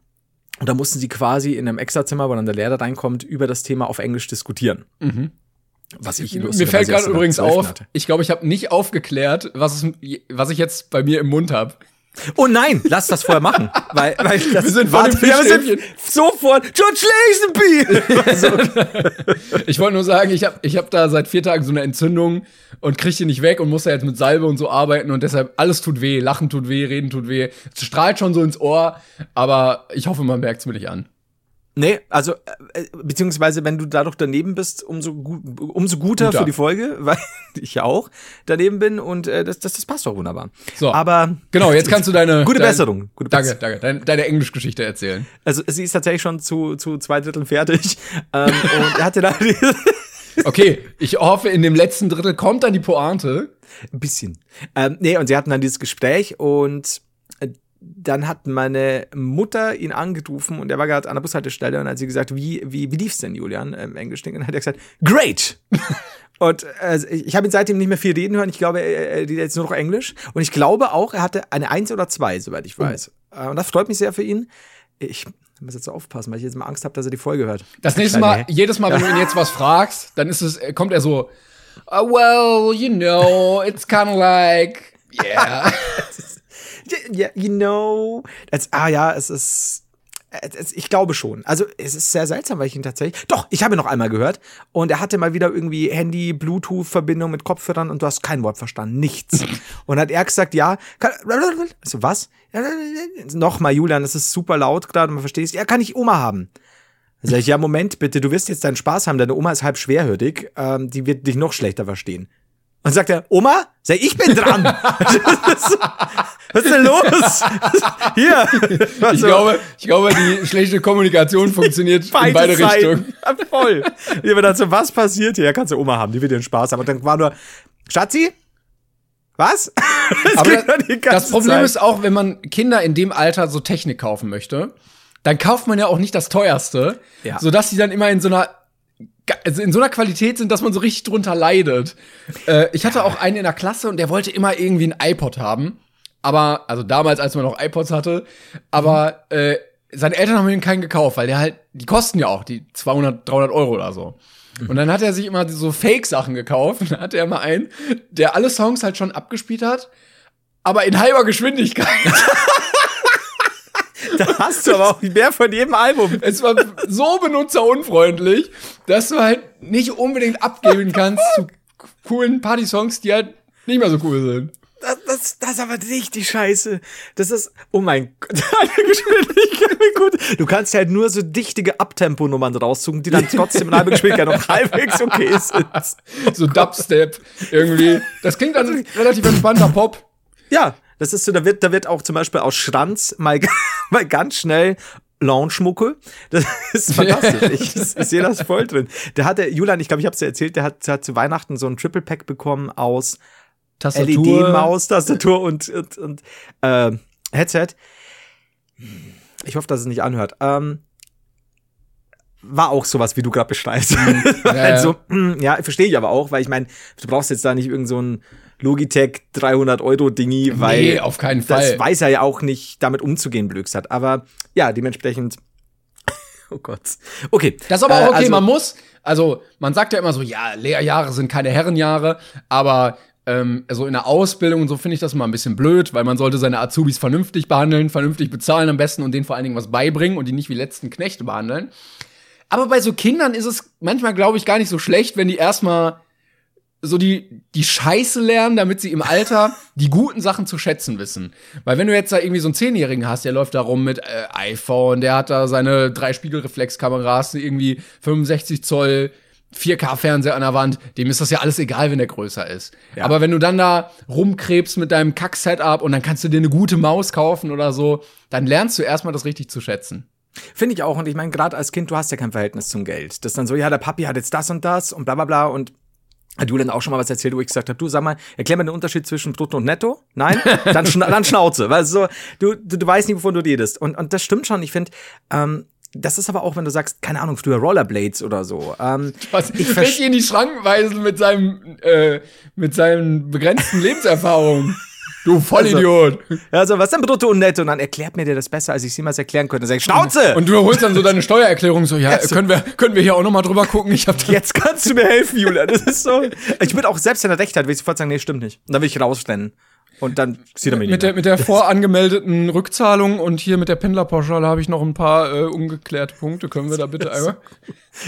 und da mussten sie quasi in einem Extrazimmer, wo dann der Lehrer reinkommt, über das Thema auf Englisch diskutieren. Was ich Mir fällt gerade übrigens 12. auf, hatte. ich glaube, ich habe nicht aufgeklärt, was, es, was ich jetzt bei mir im Mund habe. Oh nein, lass das vorher machen. Weil, weil das Wir sind warte, ja, wir sind sofort George Lazenby! Ich wollte nur sagen, ich habe ich hab da seit vier Tagen so eine Entzündung und kriege die nicht weg und muss da jetzt mit Salbe und so arbeiten und deshalb alles tut weh, Lachen tut weh, Reden tut weh. Es strahlt schon so ins Ohr, aber ich hoffe, man merkt es mir nicht an. Nee, also, äh, beziehungsweise, wenn du dadurch daneben bist, umso, gu umso guter, Guter. für die Folge, weil ich ja auch daneben bin und äh, das, das, das passt doch wunderbar. So. Aber Genau, jetzt kannst du deine. Gute dein, Besserung, gute danke, Besserung. danke. Deine, deine Englischgeschichte erzählen. also sie ist tatsächlich schon zu, zu zwei Dritteln fertig. ähm, und er hatte da Okay, ich hoffe, in dem letzten Drittel kommt dann die Pointe. Ein bisschen. Ähm, nee, und sie hatten dann dieses Gespräch und äh, dann hat meine Mutter ihn angerufen und er war gerade an der Bushaltestelle und hat sie gesagt, wie, wie, wie lief's denn, Julian, im Englisch? Und dann hat er gesagt, great! und äh, ich habe ihn seitdem nicht mehr viel reden hören. Ich glaube, er, redet jetzt nur noch Englisch. Und ich glaube auch, er hatte eine Eins oder zwei, soweit ich weiß. Äh, und das freut mich sehr für ihn. Ich muss jetzt so aufpassen, weil ich jetzt mal Angst habe, dass er die Folge hört. Das nächste Mal, jedes Mal, wenn du ihn jetzt was fragst, dann ist es, kommt er so, "Uh, well, you know, it's kind of like, yeah. Ja, you know. Das, ah ja, es ist. es- Ich glaube schon. Also es ist sehr seltsam, weil ich ihn tatsächlich. Doch, ich habe ihn noch einmal gehört. Und er hatte mal wieder irgendwie Handy, Bluetooth-Verbindung mit Kopfhörern und du hast kein Wort verstanden. Nichts. und hat er gesagt, ja. Kann, so, was? Nochmal, Julian, das ist super laut gerade, man versteht es. Ja, kann ich Oma haben? Dann sag ich, ja, Moment bitte, du wirst jetzt deinen Spaß haben, deine Oma ist halb schwerhörig, ähm, die wird dich noch schlechter verstehen. Und sagt er, Oma? Sag ich bin dran. Was ist denn los? Hier. Ich glaube, ich glaube, die schlechte Kommunikation funktioniert in beide Seiten. Richtungen. Ja, voll. Ich habe so, was passiert hier? Ja, kannst du Oma haben, die wird dir Spaß haben. Und dann war nur, Schatzi? Was? Das Aber die ganze das Problem Zeit. ist auch, wenn man Kinder in dem Alter so Technik kaufen möchte, dann kauft man ja auch nicht das teuerste, Ja. sodass sie dann immer in so einer also in so einer Qualität sind, dass man so richtig drunter leidet. Äh, ich hatte auch einen in der Klasse und der wollte immer irgendwie ein iPod haben. Aber, also damals, als man noch iPods hatte, aber äh, seine Eltern haben ihm keinen gekauft, weil der halt, die kosten ja auch die 200, 300 Euro oder so. Und dann hat er sich immer so Fake-Sachen gekauft. Und dann hatte er immer einen, der alle Songs halt schon abgespielt hat, aber in halber Geschwindigkeit. Da hast du aber auch mehr von jedem Album. Es war so benutzerunfreundlich, dass du halt nicht unbedingt abgeben kannst zu coolen Party-Songs, die halt nicht mehr so cool sind. Das, das, ist aber richtig scheiße. Das ist, oh mein Gott. Du kannst halt nur so dichtige Abtempo-Nummern raussuchen, die dann trotzdem in halber Geschwindigkeit noch halbwegs okay sind. So Dubstep irgendwie. Das klingt dann relativ entspannter Pop. Ja, das ist so, da wird, da wird auch zum Beispiel aus Schranz mal, mal ganz schnell Lounge-Mucke. Das ist fantastisch. Ich, ich sehe das voll drin. Der hatte, Julian, ich glaube, ich habe es dir erzählt, der hat, der hat zu Weihnachten so ein Triple-Pack bekommen aus LED-Maus, Tastatur und, und, und äh, Headset. Ich hoffe, dass es nicht anhört. Ähm, war auch sowas, wie du gerade beschreibst. ja. also, mm, ja, verstehe ich aber auch, weil ich meine, du brauchst jetzt da nicht irgend so ein Logitech 300 Euro Dingi, weil Nee, auf keinen das Fall. weiß er ja auch nicht, damit umzugehen, Blödsat. Aber ja, dementsprechend. Oh Gott. Okay. Das ist aber auch Äh, okay, also- man muss, also man sagt ja immer so, ja, Lehrjahre sind keine Herrenjahre, aber ähm, also in der Ausbildung und so finde ich das immer ein bisschen blöd, weil man sollte seine Azubis vernünftig behandeln, vernünftig bezahlen am besten und denen vor allen Dingen was beibringen und die nicht wie letzten Knechte behandeln. Aber bei so Kindern ist es manchmal, glaube ich, gar nicht so schlecht, wenn die erstmal so die, die Scheiße lernen, damit sie im Alter die guten Sachen zu schätzen wissen. Weil wenn du jetzt da irgendwie so einen Zehnjährigen hast, der läuft da rum mit äh, iPhone, der hat da seine drei Spiegelreflexkameras, irgendwie 65 Zoll 4K-Fernseher an der Wand, dem ist das ja alles egal, wenn der größer ist. Aber wenn du dann da rumkrebst mit deinem Kack-Setup und dann kannst du dir eine gute Maus kaufen oder so, dann lernst du erstmal das richtig zu schätzen. Finde ich auch. Und ich meine, gerade als Kind, du hast ja kein Verhältnis zum Geld. Das ist dann so, ja, der Papi hat jetzt das und das und bla bla bla. Und hat Julian auch schon mal was erzählt, wo ich gesagt habe, du sag mal, erklär mir den Unterschied zwischen Brutto und Netto. Nein? Dann, schna dann Schnauze. Weil so, du, du, du weißt nicht, wovon du redest. Und, und das stimmt schon. Ich finde, ähm, das ist aber auch, wenn du sagst, keine Ahnung, früher Rollerblades oder so. Ähm, Was ich ich richtig in die Schranken weisen mit seinem, äh, mit seinen begrenzten Lebenserfahrungen. Du Vollidiot. also, was ist denn Brutto und Netto? Und dann erklärt mir der das besser, als ich es jemals erklären könnte. Dann sag ich, Schnauze! Und du holst dann so deine Steuererklärung so, ja, können wir, können wir hier auch noch mal drüber gucken? Ich hab Jetzt kannst du mir helfen, Julia. Das ist so. Ich würde auch selbst, wenn er recht hat, will ich sofort sagen, nee, stimmt nicht. Und dann will ich rausrennen. Und dann sieht er mich mit der, mit der vorangemeldeten Rückzahlung und hier mit der Pendlerpauschale habe ich noch ein paar äh, ungeklärte Punkte. Können wir da bitte einmal?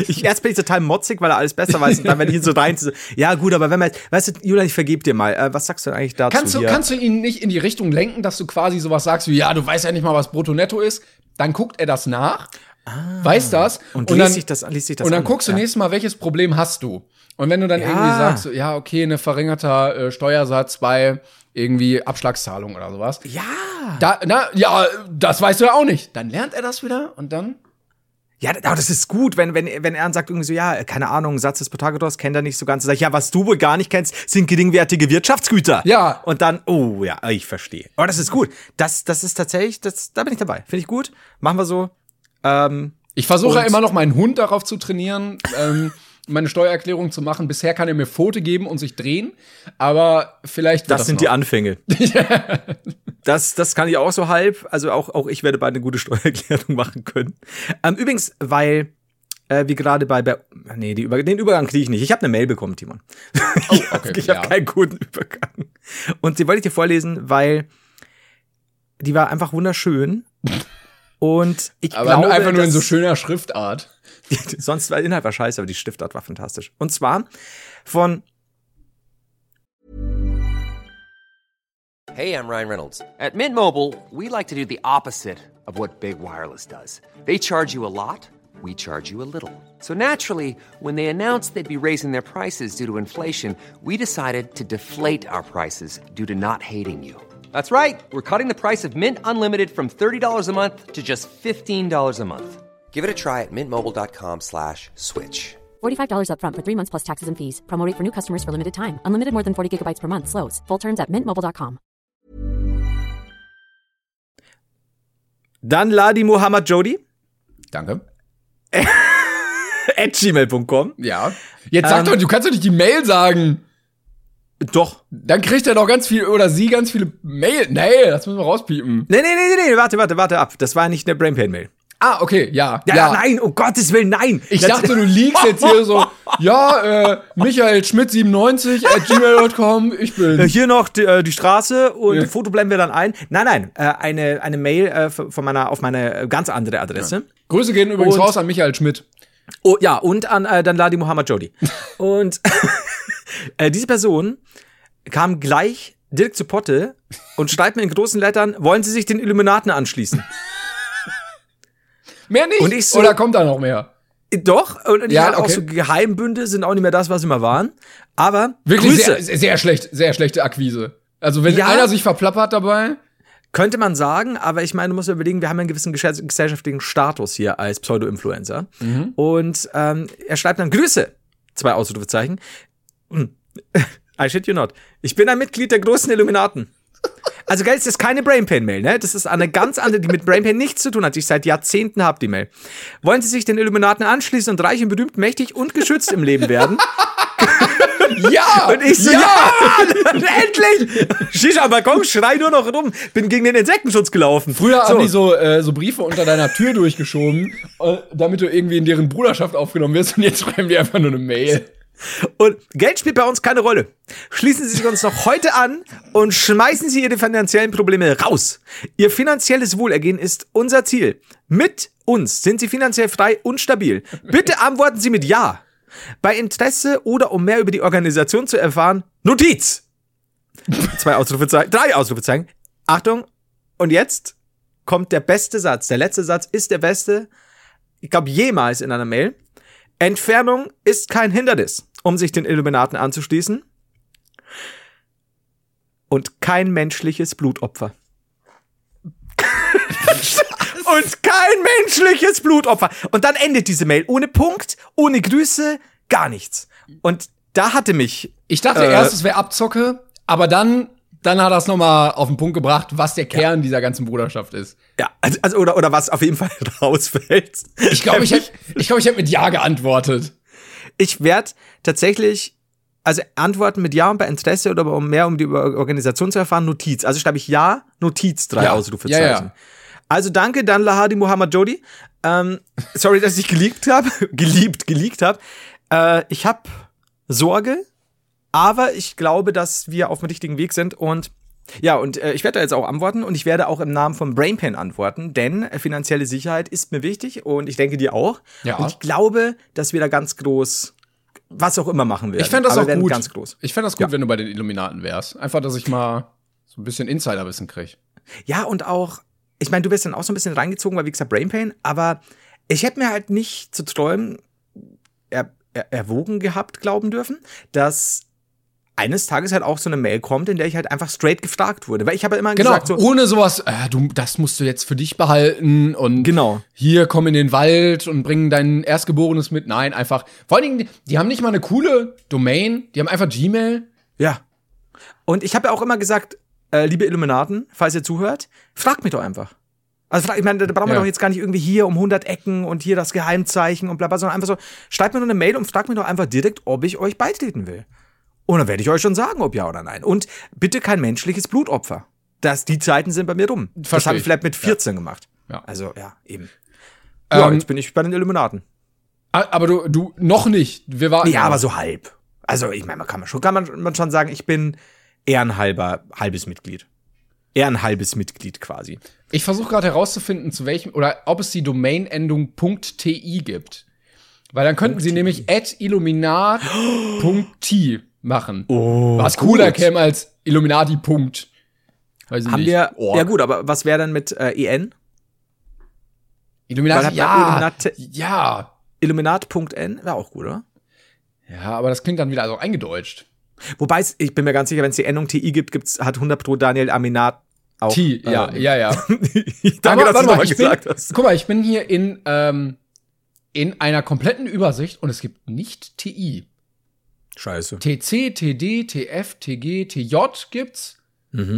Ich, erst bin ich total motzig, weil er alles besser weiß. Und dann, wenn ich ihn so rein, so, ja gut, aber wenn man, weißt du, Julian, ich vergeb dir mal. Äh, was sagst du eigentlich dazu? Kannst du, hier? kannst du ihn nicht in die Richtung lenken, dass du quasi sowas sagst wie, ja, du weißt ja nicht mal, was Brutto-Netto ist? Dann guckt er das nach, weiß das Ah. und, liest sich das, liest sich das und dann an. guckst du ja. nächstes Mal, welches Problem hast du? Und wenn du dann Ja. irgendwie sagst, ja, okay, eine verringerter äh, Steuersatz bei irgendwie Abschlagszahlung oder sowas. Ja. Da, na, ja, das weißt du ja auch nicht. Dann lernt er das wieder und dann. Ja, aber das ist gut, wenn, wenn, wenn er dann sagt irgendwie so, ja, keine Ahnung, Satz des Pythagoras kennt er nicht so ganz. Sag ich, ja, was du wohl gar nicht kennst, sind geringwertige Wirtschaftsgüter. Ja. Und dann, oh ja, ich verstehe. Aber das ist gut. Das, das ist tatsächlich, das, da bin ich dabei. Finde ich gut. Machen wir so. Ähm, Ich versuche ja immer noch meinen Hund darauf zu trainieren, ähm, meine Steuererklärung zu machen. Bisher kann er mir Pfote geben und sich drehen, aber vielleicht das, das sind noch. die Anfänge. das, das kann ich auch so halb. Also auch, auch ich werde bald eine gute Steuererklärung machen können. Ähm, übrigens, weil äh, wie gerade bei, bei nee, die Über den Übergang kriege ich nicht. Ich habe eine Mail bekommen, Timon. ich habe okay, ich hab ja. keinen guten Übergang. Und die wollte ich dir vorlesen, weil die war einfach wunderschön. Und ich aber glaube, einfach nur in so schöner Schriftart. Sonst war Inhalt war scheiße, aber die Stiftart war fantastisch. Und zwar von Hey, I'm Ryan Reynolds. At Mint Mobile, we like to do the opposite of what Big Wireless does. They charge you a lot, we charge you a little. So naturally, when they announced they'd be raising their prices due to inflation, we decided to deflate our prices due to not hating you. That's right. We're cutting the price of Mint Unlimited from $30 a month to just $15 a month. Give it a try at mintmobile.com slash switch. $45 upfront for three months plus taxes and fees. Promo rate for new customers for limited time. Unlimited more than 40 gigabytes per month. Slows. Full terms at mintmobile.com. dann Ladi Muhammad Jodi. Danke. at gmail.com. Ja. Jetzt sag Ähm, doch, du kannst doch nicht die Mail sagen. Doch. Dann kriegt er doch ganz viel, oder sie ganz viele Mail. Nee, das müssen wir rauspiepen. Nee, nee, nee, nee, nee, warte, warte, warte ab. Das war nicht eine Brainpain-Mail. Ah, okay, ja. Ja, nein, um Gottes Willen, nein. Ich Das- dachte, du liegst jetzt hier so, ja, äh, Michael Schmidt 97 at gmail.com, ich Äh, bin. Hier noch die, äh, die Straße und Ja. Foto blenden wir dann ein. Nein, nein, äh, eine, eine Mail äh, von meiner, auf meine äh, ganz andere Adresse. Grüße gehen übrigens Und- raus an Michael Schmidt. Oh, ja, und an äh, dann Ladi Muhammad Jodi. und äh, diese Person kam gleich direkt zu Potte und schreibt mir in großen Lettern, wollen Sie sich den Illuminaten anschließen? Mehr nicht? Und ich so- Oder kommt da noch mehr? Doch, und die Ja, halt auch okay. so Geheimbünde sind auch nicht mehr das, was sie mal waren. Aber Wirklich Grüße. sehr, sehr, schlecht, sehr schlechte Akquise. Also wenn Ja. einer sich verplappert dabei, Könnte man sagen, aber ich meine, du musst überlegen, wir haben einen gewissen gesell- gesellschaftlichen Status hier als Pseudo-Influencer. Mhm. Und ähm, er schreibt dann Grüße, zwei Ausrufezeichen. Hm. I shit you not. Ich bin ein Mitglied der großen Illuminaten. Also, geil, das ist keine Brainpain-Mail, ne? Das ist eine ganz andere, die mit Brainpain nichts zu tun hat, die ich seit Jahrzehnten habe, die Mail. Wollen Sie sich den Illuminaten anschließen und reich und berühmt, mächtig und geschützt im Leben werden? ja! Und ich so, ja, endlich! Shisha am Balkon, schrei nur noch rum. Bin gegen den Insektenschutz gelaufen. Früher so. haben die so, äh, so Briefe unter deiner Tür durchgeschoben, äh, damit du irgendwie in deren Bruderschaft aufgenommen wirst und jetzt schreiben die einfach nur eine Mail. Und Geld spielt bei uns keine Rolle. Schließen Sie sich uns noch heute an und schmeißen Sie Ihre finanziellen Probleme raus. Ihr finanzielles Wohlergehen ist unser Ziel. Mit uns sind Sie finanziell frei und stabil. Bitte antworten Sie mit Ja. Bei Interesse oder um mehr über die Organisation zu erfahren, Notiz. Zwei Ausrufezeichen, drei Ausrufezeichen. Achtung. Und jetzt kommt der beste Satz. Der letzte Satz ist der beste, ich glaube, jemals in einer Mail. Entfernung ist kein Hindernis, um sich den Illuminaten anzuschließen. Und kein menschliches Blutopfer. Und kein menschliches Blutopfer. Und dann endet diese Mail ohne Punkt, ohne Grüße, gar nichts. Und da hatte mich. Ich dachte Äh. erst, es wäre Abzocke, aber dann, dann hat er es nochmal auf den Punkt gebracht, was der Kern dieser ganzen Bruderschaft ist. Ja, also, also oder, oder was auf jeden Fall rausfällt. Ich glaube, ich hätte ich glaub, ich hätt mit Ja geantwortet. Ich werde tatsächlich, also antworten mit Ja und bei Interesse oder um mehr um die Organisation zu erfahren, Notiz. Also schreibe ich Ja, Notiz, drei Ja. Ausrufezeichen. Ja, ja. Also danke, dann Lahadi Muhammad Jodi. Ähm, sorry, dass ich geleakt habe. Geliebt, geleakt habe. Äh, ich habe Sorge, aber ich glaube, dass wir auf dem richtigen Weg sind und ja, und äh, ich werde da jetzt auch antworten und ich werde auch im Namen von Brainpan antworten, denn äh, finanzielle Sicherheit ist mir wichtig und ich denke dir auch. Ja. Und ich glaube, dass wir da ganz groß, was auch immer machen werden. Ich fände das Aber auch gut. Ganz groß. Ich fände das gut, Ja. wenn du bei den Illuminaten wärst. Einfach, dass ich mal so ein bisschen Insiderwissen krieg. Ja, und auch, ich meine, du bist dann auch so ein bisschen reingezogen, weil wie gesagt, Brainpain, aber ich hätte mir halt nicht zu träumen er, er, erwogen gehabt, glauben dürfen, dass eines Tages halt auch so eine Mail kommt, in der ich halt einfach straight gefragt wurde. Weil ich habe immer Genau, gesagt, so, ohne sowas, äh, du, das musst du jetzt für dich behalten und Genau. hier komm in den Wald und bring dein Erstgeborenes mit. Nein, einfach. Vor allen Dingen, die, haben nicht mal eine coole Domain, die haben einfach Gmail. ja. Und ich habe ja auch immer gesagt, äh, liebe Illuminaten, falls ihr zuhört, fragt mich doch einfach. Also ich meine, da brauchen wir Ja. doch jetzt gar nicht irgendwie hier um 100 Ecken und hier das Geheimzeichen und bla bla, sondern einfach so, schreibt mir nur eine Mail und fragt mich doch einfach direkt, ob ich euch beitreten will. Und dann werde ich euch schon sagen, ob ja oder nein. Und bitte kein menschliches Blutopfer. Das, die Zeiten sind bei mir rum. das Versteh habe ich ich. vielleicht mit 14 gemacht. Ja. Also, ja, eben. Ja, Ähm, jetzt bin ich bei den Illuminaten. Ah, Aber du, du, noch nicht. Wir warten. Ja, aber so halb. Also, ich meine, man kann man schon, kann man, man schon sagen, ich bin eher ein halber, halbes Mitglied. Eher ein halbes Mitglied quasi. Ich versuche gerade herauszufinden, zu welchem, oder ob es die Domain-Endung .ti gibt. Weil dann könnten sie nämlich at illuminat.t machen. Oh, Was cooler gut. käme als Illuminati. Punkt. Weiß ich Haben nicht. wir, Org. ja gut, aber was wäre dann mit äh, EN? Illuminati, ja. Illuminati- Ja. Illuminat.n wäre auch gut, oder? Ja, aber das klingt dann wieder so eingedeutscht. Wobei, es- ich bin mir ganz sicher, wenn es die Endung TI gibt, gibt's, hat 100 pro Daniel Aminat auch. T, ja, ähm, ja, ja. Danke, Aber dass du nochmal ich gesagt bin, hast. Guck mal, ich bin hier in, ähm, in einer kompletten Übersicht und es gibt nicht TI. Scheiße. TC, TD, TF, TG, TJ gibt's.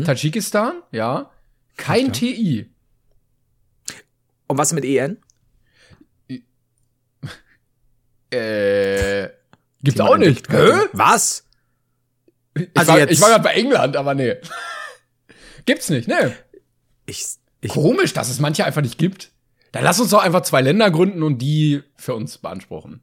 Tadschikistan, ja. Kein TI. Und was mit EN? Äh, gibt's auch nicht. Hä? Was? Ich Also war, jetzt- ich war gerade bei England, aber nee. Gibt's nicht, ne? Ich, ich, Komisch, dass es manche einfach nicht gibt. Dann lass uns doch einfach zwei Länder gründen und die für uns beanspruchen.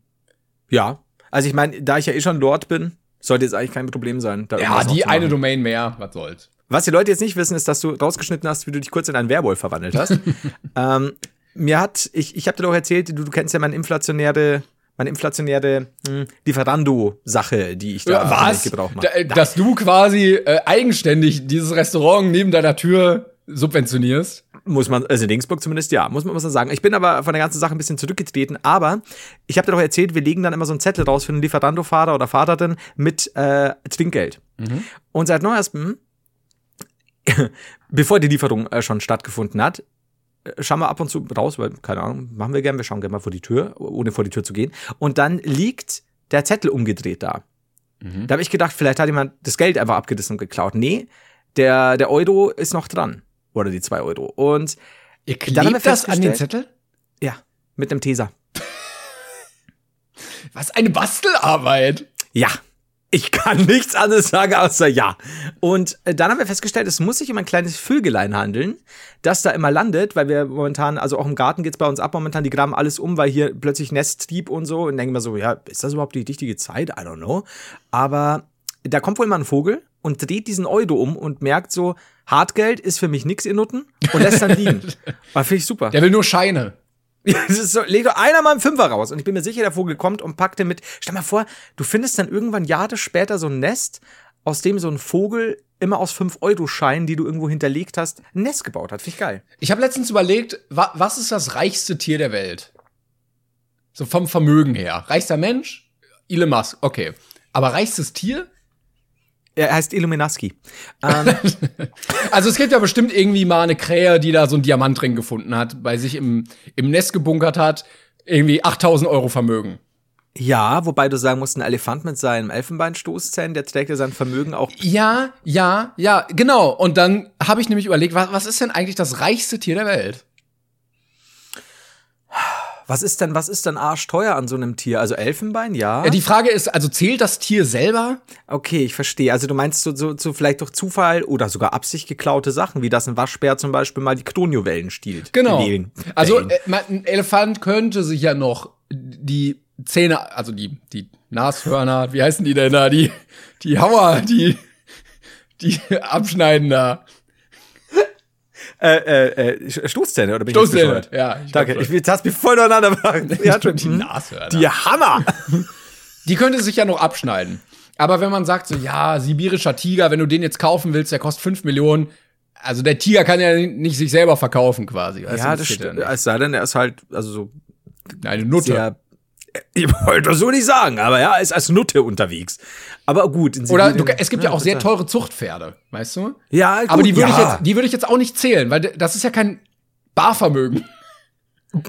ja. Also ich meine, da ich ja eh schon Lord bin, sollte jetzt eigentlich kein Problem sein. da Ja, die eine. Domain mehr, was soll's. Was die Leute jetzt nicht wissen, ist, dass du rausgeschnitten hast, wie du dich kurz in einen Werwolf verwandelt hast. ähm, mir hat, ich, ich habe dir doch erzählt, du, du kennst ja meine inflationäre, meine inflationäre hm, Lieferando-Sache, die ich da was? Gebrauch mache. Da, dass du quasi äh, eigenständig dieses Restaurant neben deiner Tür subventionierst. Muss man, also in Dingsburg zumindest, ja, muss man, muss man sagen. Ich bin aber von der ganzen Sache ein bisschen zurückgetreten, aber ich habe dir doch erzählt, wir legen dann immer so einen Zettel raus für einen Lieferando-Fahrer oder Fahrerin mit äh, Trinkgeld. Und seit neuestem, bevor die Lieferung äh, schon stattgefunden hat, äh, schauen wir ab und zu raus, weil, keine Ahnung, machen wir gern, wir schauen gerne mal vor die Tür, ohne vor die Tür zu gehen. Und dann liegt der Zettel umgedreht da. Da habe ich gedacht, vielleicht hat jemand das Geld einfach abgerissen und geklaut. Nee, der, der Euro ist noch dran. Oder die zwei Euro. Und Ihr Dann haben wir klebt das an den Zettel? ja, mit einem Teser. Was eine Bastelarbeit. Ja. Ich kann nichts anderes sagen außer ja. Und äh, dann haben wir festgestellt, es muss sich um ein kleines Vögelein handeln, das da immer landet, weil wir momentan, also auch im Garten geht's bei uns ab momentan, die graben alles um, weil hier plötzlich Nestdieb und so. Und denken wir so, ja, ist das überhaupt die richtige Zeit? I don't know. Aber da kommt wohl mal ein Vogel und dreht diesen Euro um und merkt so, Hartgeld ist für mich nix, ihr Nutten, und lässt dann liegen. Aber finde ich super. Der will nur Scheine. So, leg doch einer mal einen Fünfer raus. Und ich bin mir sicher, der Vogel kommt und packt den mit. Stell mal vor, du findest dann irgendwann Jahre später so ein Nest, aus dem so ein Vogel immer aus 5-Euro-Scheinen, die du irgendwo hinterlegt hast, ein Nest gebaut hat. Finde ich geil. Ich habe letztens überlegt, wa was ist das reichste Tier der Welt? So vom Vermögen her. Reichster Mensch? Elon Musk, okay. Aber reichstes Tier? Er heißt Illuminaski. Ähm, Also es gibt ja bestimmt irgendwie mal eine Krähe, die da so einen Diamantring gefunden hat, bei sich im, im Nest gebunkert hat. Irgendwie 8000 Euro Vermögen. ja, wobei du sagen musst, ein Elefant mit seinem Elfenbeinstoßzähnen, der trägt ja sein Vermögen auch. Ja, ja, ja, genau. Und dann habe ich nämlich überlegt, was, was ist denn eigentlich das reichste Tier der Welt? Was ist denn, was ist denn arschteuer an so einem Tier? Also Elfenbein, ja. Ja, die Frage ist, also zählt das Tier selber? Okay, ich verstehe. Also du meinst so, so, so vielleicht durch Zufall oder sogar Absicht geklaute Sachen, wie dass ein Waschbär zum Beispiel mal die Kronjuwelen stiehlt. Genau. Also Wellen. äh, man- ein Elefant könnte sich ja noch die Zähne, also die, die Nashörner, wie heißen die denn da? Die, die Hauer, die, die abschneiden da. Äh, äh, äh, Stoßzähne, oder bin ich Stoßzähne, ja, ich Danke, ich, hast du mich voll durcheinander gebracht. Ja. Die. Nashörner. Die Hammer! Die könnte sich ja noch abschneiden. Aber wenn man sagt so, ja, sibirischer Tiger, wenn du den jetzt kaufen willst, der kostet 5 Millionen. Also der Tiger kann ja nicht sich selber verkaufen quasi. ja, das stimmt. Es sei denn, er ist halt, also so Eine Nutte. sehr. Ich wollte das so nicht sagen, aber ja, er ist als Nutte unterwegs. Aber gut. in Oder du, es gibt ja, auch sehr teure Zuchtpferde, weißt du? Ja, gut, Aber die würde ich, ja. jetzt, die würde ich jetzt auch nicht zählen, weil das ist ja kein Barvermögen.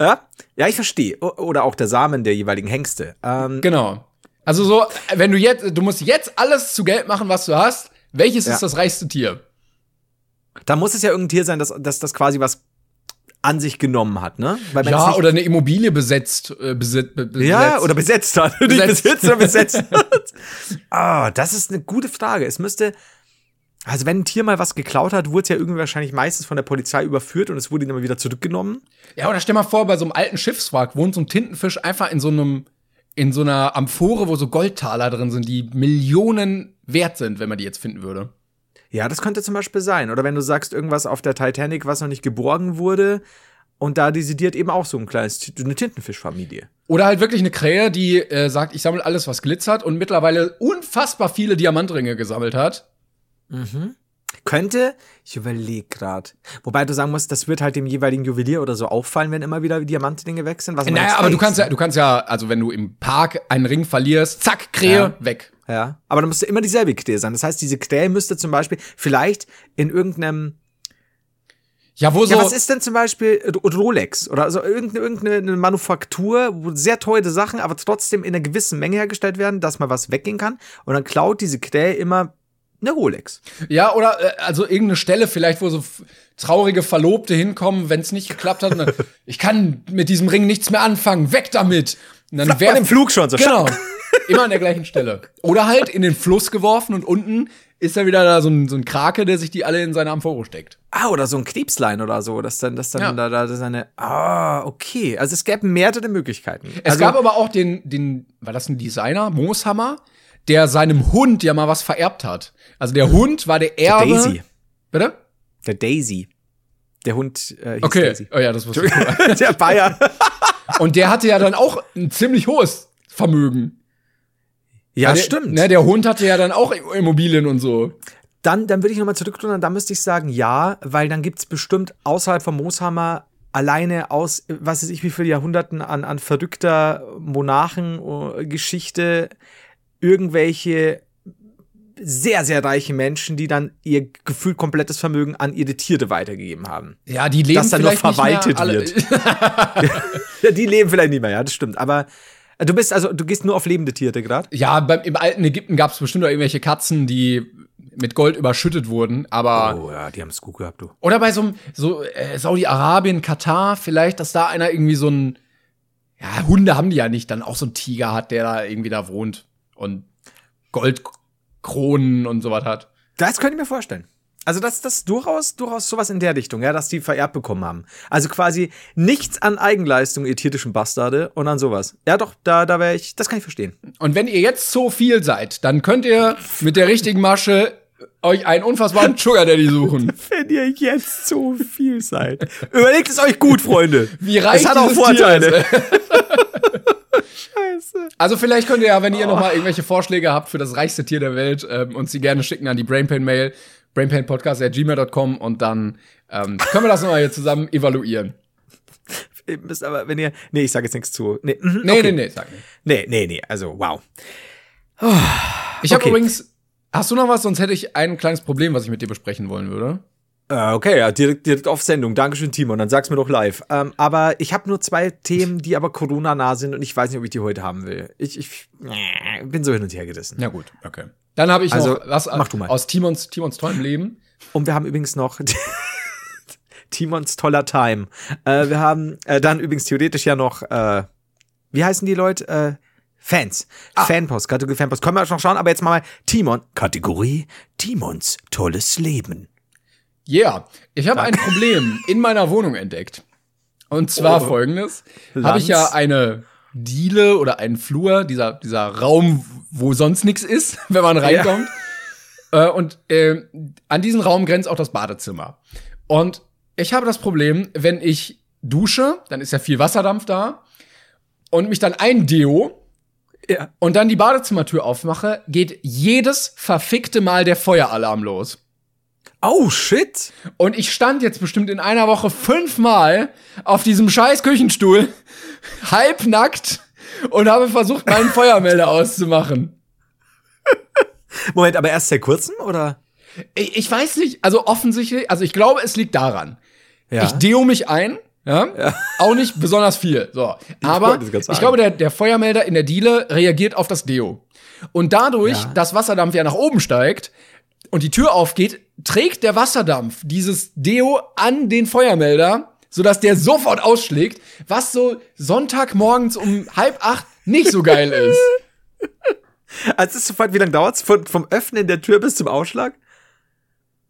Ja, ja ich verstehe. Oder auch der Samen der jeweiligen Hengste. Ähm, Genau. Also so, wenn du jetzt, du musst jetzt alles zu Geld machen, was du hast. Welches Ja. ist das reichste Tier? da muss es ja irgendein Tier sein, das, das, das quasi was an sich genommen hat, ne? Ja, nicht- oder eine Immobilie besetzt, äh, besit, be, besetzt. Ja, oder besetzt hat. Nicht Besetzt. besitzt, sondern besetzt hat. Ah, das ist eine gute Frage. Es müsste, also wenn ein Tier mal was geklaut hat, wurde es ja irgendwie wahrscheinlich meistens von der Polizei überführt und es wurde dann mal wieder zurückgenommen. Ja, oder stell mal vor, bei so einem alten Schiffswrack wohnt so ein Tintenfisch einfach in so einem, in so einer Amphore, wo so Goldtaler drin sind, die Millionen wert sind, wenn man die jetzt finden würde. Ja, das könnte zum Beispiel sein. Oder wenn du sagst, irgendwas auf der Titanic, was noch nicht geborgen wurde, und da residiert eben auch so ein kleines, eine Tintenfischfamilie. Oder halt wirklich eine Krähe, die äh, sagt, ich sammle alles, was glitzert und mittlerweile unfassbar viele Diamantringe gesammelt hat. Könnte, ich überlege gerade. Wobei du sagen musst, das wird halt dem jeweiligen Juwelier oder so auffallen, wenn immer wieder Diamantdinge weg sind. Was Naja, aber du kannst ja, du kannst ja, also wenn du im Park einen Ring verlierst, zack, Krähe, Ja. weg. Ja, aber dann müsste immer dieselbe Krähe sein. Das heißt, diese Krähe müsste zum Beispiel vielleicht in irgendeinem. Ja, wo so. Ja, was ist denn zum Beispiel Rolex oder also irgendeine, irgendeine Manufaktur, wo sehr teure Sachen, aber trotzdem in einer gewissen Menge hergestellt werden, dass mal was weggehen kann. Und dann klaut diese Krähe immer eine Rolex. Ja, oder äh, also irgendeine Stelle vielleicht, wo so traurige Verlobte hinkommen, wenn es nicht geklappt hat. dann, ich kann mit diesem Ring nichts mehr anfangen, weg damit. Und dann Flap, werf- und im Flug schon so. Genau. Immer an der gleichen Stelle. Oder halt in den Fluss geworfen und unten ist da wieder da so ein, so ein Krake, der sich die alle in seine Amphore steckt. Ah, oder so ein Krebslein oder so, dass dann, dass dann Ja. da, da seine. Ah, okay. Also es gäbe mehrere Möglichkeiten. Es also, gab aber auch den, den, war das ein Designer, Mooshammer, der seinem Hund ja mal was vererbt hat. Also der Hund war der Erbe. Daisy. Bitte? Der Daisy. Der Hund äh, hieß Okay. Daisy. Oh ja, das wusste ich. der Bayer. Und der hatte ja dann auch ein ziemlich hohes Vermögen. Ja, der, stimmt. Ne, der Hund hatte ja dann auch Immobilien und so. Dann, dann würde ich nochmal zurücktun und da müsste ich sagen, ja, weil dann gibt's bestimmt außerhalb von Mooshammer alleine aus, was weiß ich, wie viele Jahrhunderten an, an verrückter Monarchen-Geschichte irgendwelche sehr, sehr reiche Menschen, die dann ihr gefühlt komplettes Vermögen an ihre Tiere weitergegeben haben. Ja, die leben Dass dann noch vielleicht nicht mehr verwaltet wird. Ja, die leben vielleicht nicht mehr, ja, das stimmt. Aber du bist also, du gehst nur auf lebende Tiere gerade. Ja, beim, im alten Ägypten gab es bestimmt auch irgendwelche Katzen, die mit Gold überschüttet wurden, aber Oh ja, die haben es gut gehabt, du. oder bei so einem so äh, Saudi-Arabien, Katar, vielleicht, dass da einer irgendwie so ein ja, Hunde haben die ja nicht, dann auch so ein Tiger hat, der da irgendwie da wohnt und Goldkronen und sowas hat. Das könnte ich mir vorstellen. Also das, das durchaus, durchaus sowas in der Richtung, ja, dass die vererbt bekommen haben. Also quasi nichts an Eigenleistung, ihr tierischen Bastarde, und an sowas. Ja, doch, da, da wäre ich, das kann ich verstehen. Und wenn ihr jetzt so viel seid, dann könnt ihr mit der richtigen Masche euch einen unfassbaren Sugar Daddy suchen. Wenn ihr jetzt so viel seid. Überlegt es euch gut, Freunde. Wie reich Es hat auch Vorteile. Ist. Also vielleicht könnt ihr ja, wenn ihr noch mal irgendwelche Vorschläge habt für das reichste Tier der Welt, ähm, uns die gerne schicken an die Brainpain-Mail, brainpainpodcast.gmail.com und dann ähm, können wir das noch mal hier zusammen evaluieren. Ihr müsst aber, wenn ihr, nee, ich sage jetzt nichts zu. Nee, mhm, Nee, okay. nee, nee, sag nicht. Nee, nee, nee, also wow. Ich habe Okay. übrigens, hast du noch was? Sonst hätte ich ein kleines Problem, was ich mit dir besprechen wollen würde. Äh, okay, ja, direkt, direkt auf Sendung. Dankeschön, Timon. Dann sag's mir doch live. Ähm, aber ich habe nur zwei Themen, die aber Corona-nah sind und ich weiß nicht, ob ich die heute haben will. Ich, ich äh, bin so hin und her gerissen. Ja gut, okay. Dann habe ich Also, noch was mach du mal. aus Timons, Timons tollem Leben. Und wir haben übrigens noch Timons toller Time. Äh, wir haben äh, dann übrigens theoretisch ja noch, äh, wie heißen die Leute? Äh, Fans. Fanpost, Kategorie Fanpost. Können wir noch schauen, aber jetzt mal Timon. Kategorie Timons tolles Leben. Yeah, ich habe ein Problem in meiner Wohnung entdeckt. Und zwar Oh. folgendes. Habe ich ja eine Diele oder einen Flur, dieser, dieser Raum, wo sonst nichts ist, wenn man reinkommt. Äh, und äh, an diesen Raum grenzt auch das Badezimmer. Und ich habe das Problem, wenn ich dusche, dann ist ja viel Wasserdampf da. Und mich dann eindeo Ja. und dann die Badezimmertür aufmache, geht jedes verfickte Mal der Feueralarm los. Oh, shit. Und ich stand jetzt bestimmt in einer Woche fünfmal auf diesem scheiß Küchenstuhl, halbnackt, und habe versucht, meinen Feuermelder auszumachen. Moment, aber erst seit kurzem, oder? Ich, ich weiß nicht, also offensichtlich, also ich glaube, es liegt daran. Ja. Ich deo mich ein, ja? Auch nicht besonders viel. So. Aber ich sagen. glaube, der, der Feuermelder in der Diele reagiert auf das Deo. Und dadurch, Ja. dass Wasserdampf ja nach oben steigt und die Tür aufgeht, trägt der Wasserdampf dieses Deo an den Feuermelder, sodass der sofort ausschlägt, was so Sonntagmorgens um halb acht nicht so geil ist. Also, ist sofort, wie lange dauert's? Von, vom Öffnen der Tür bis zum Ausschlag?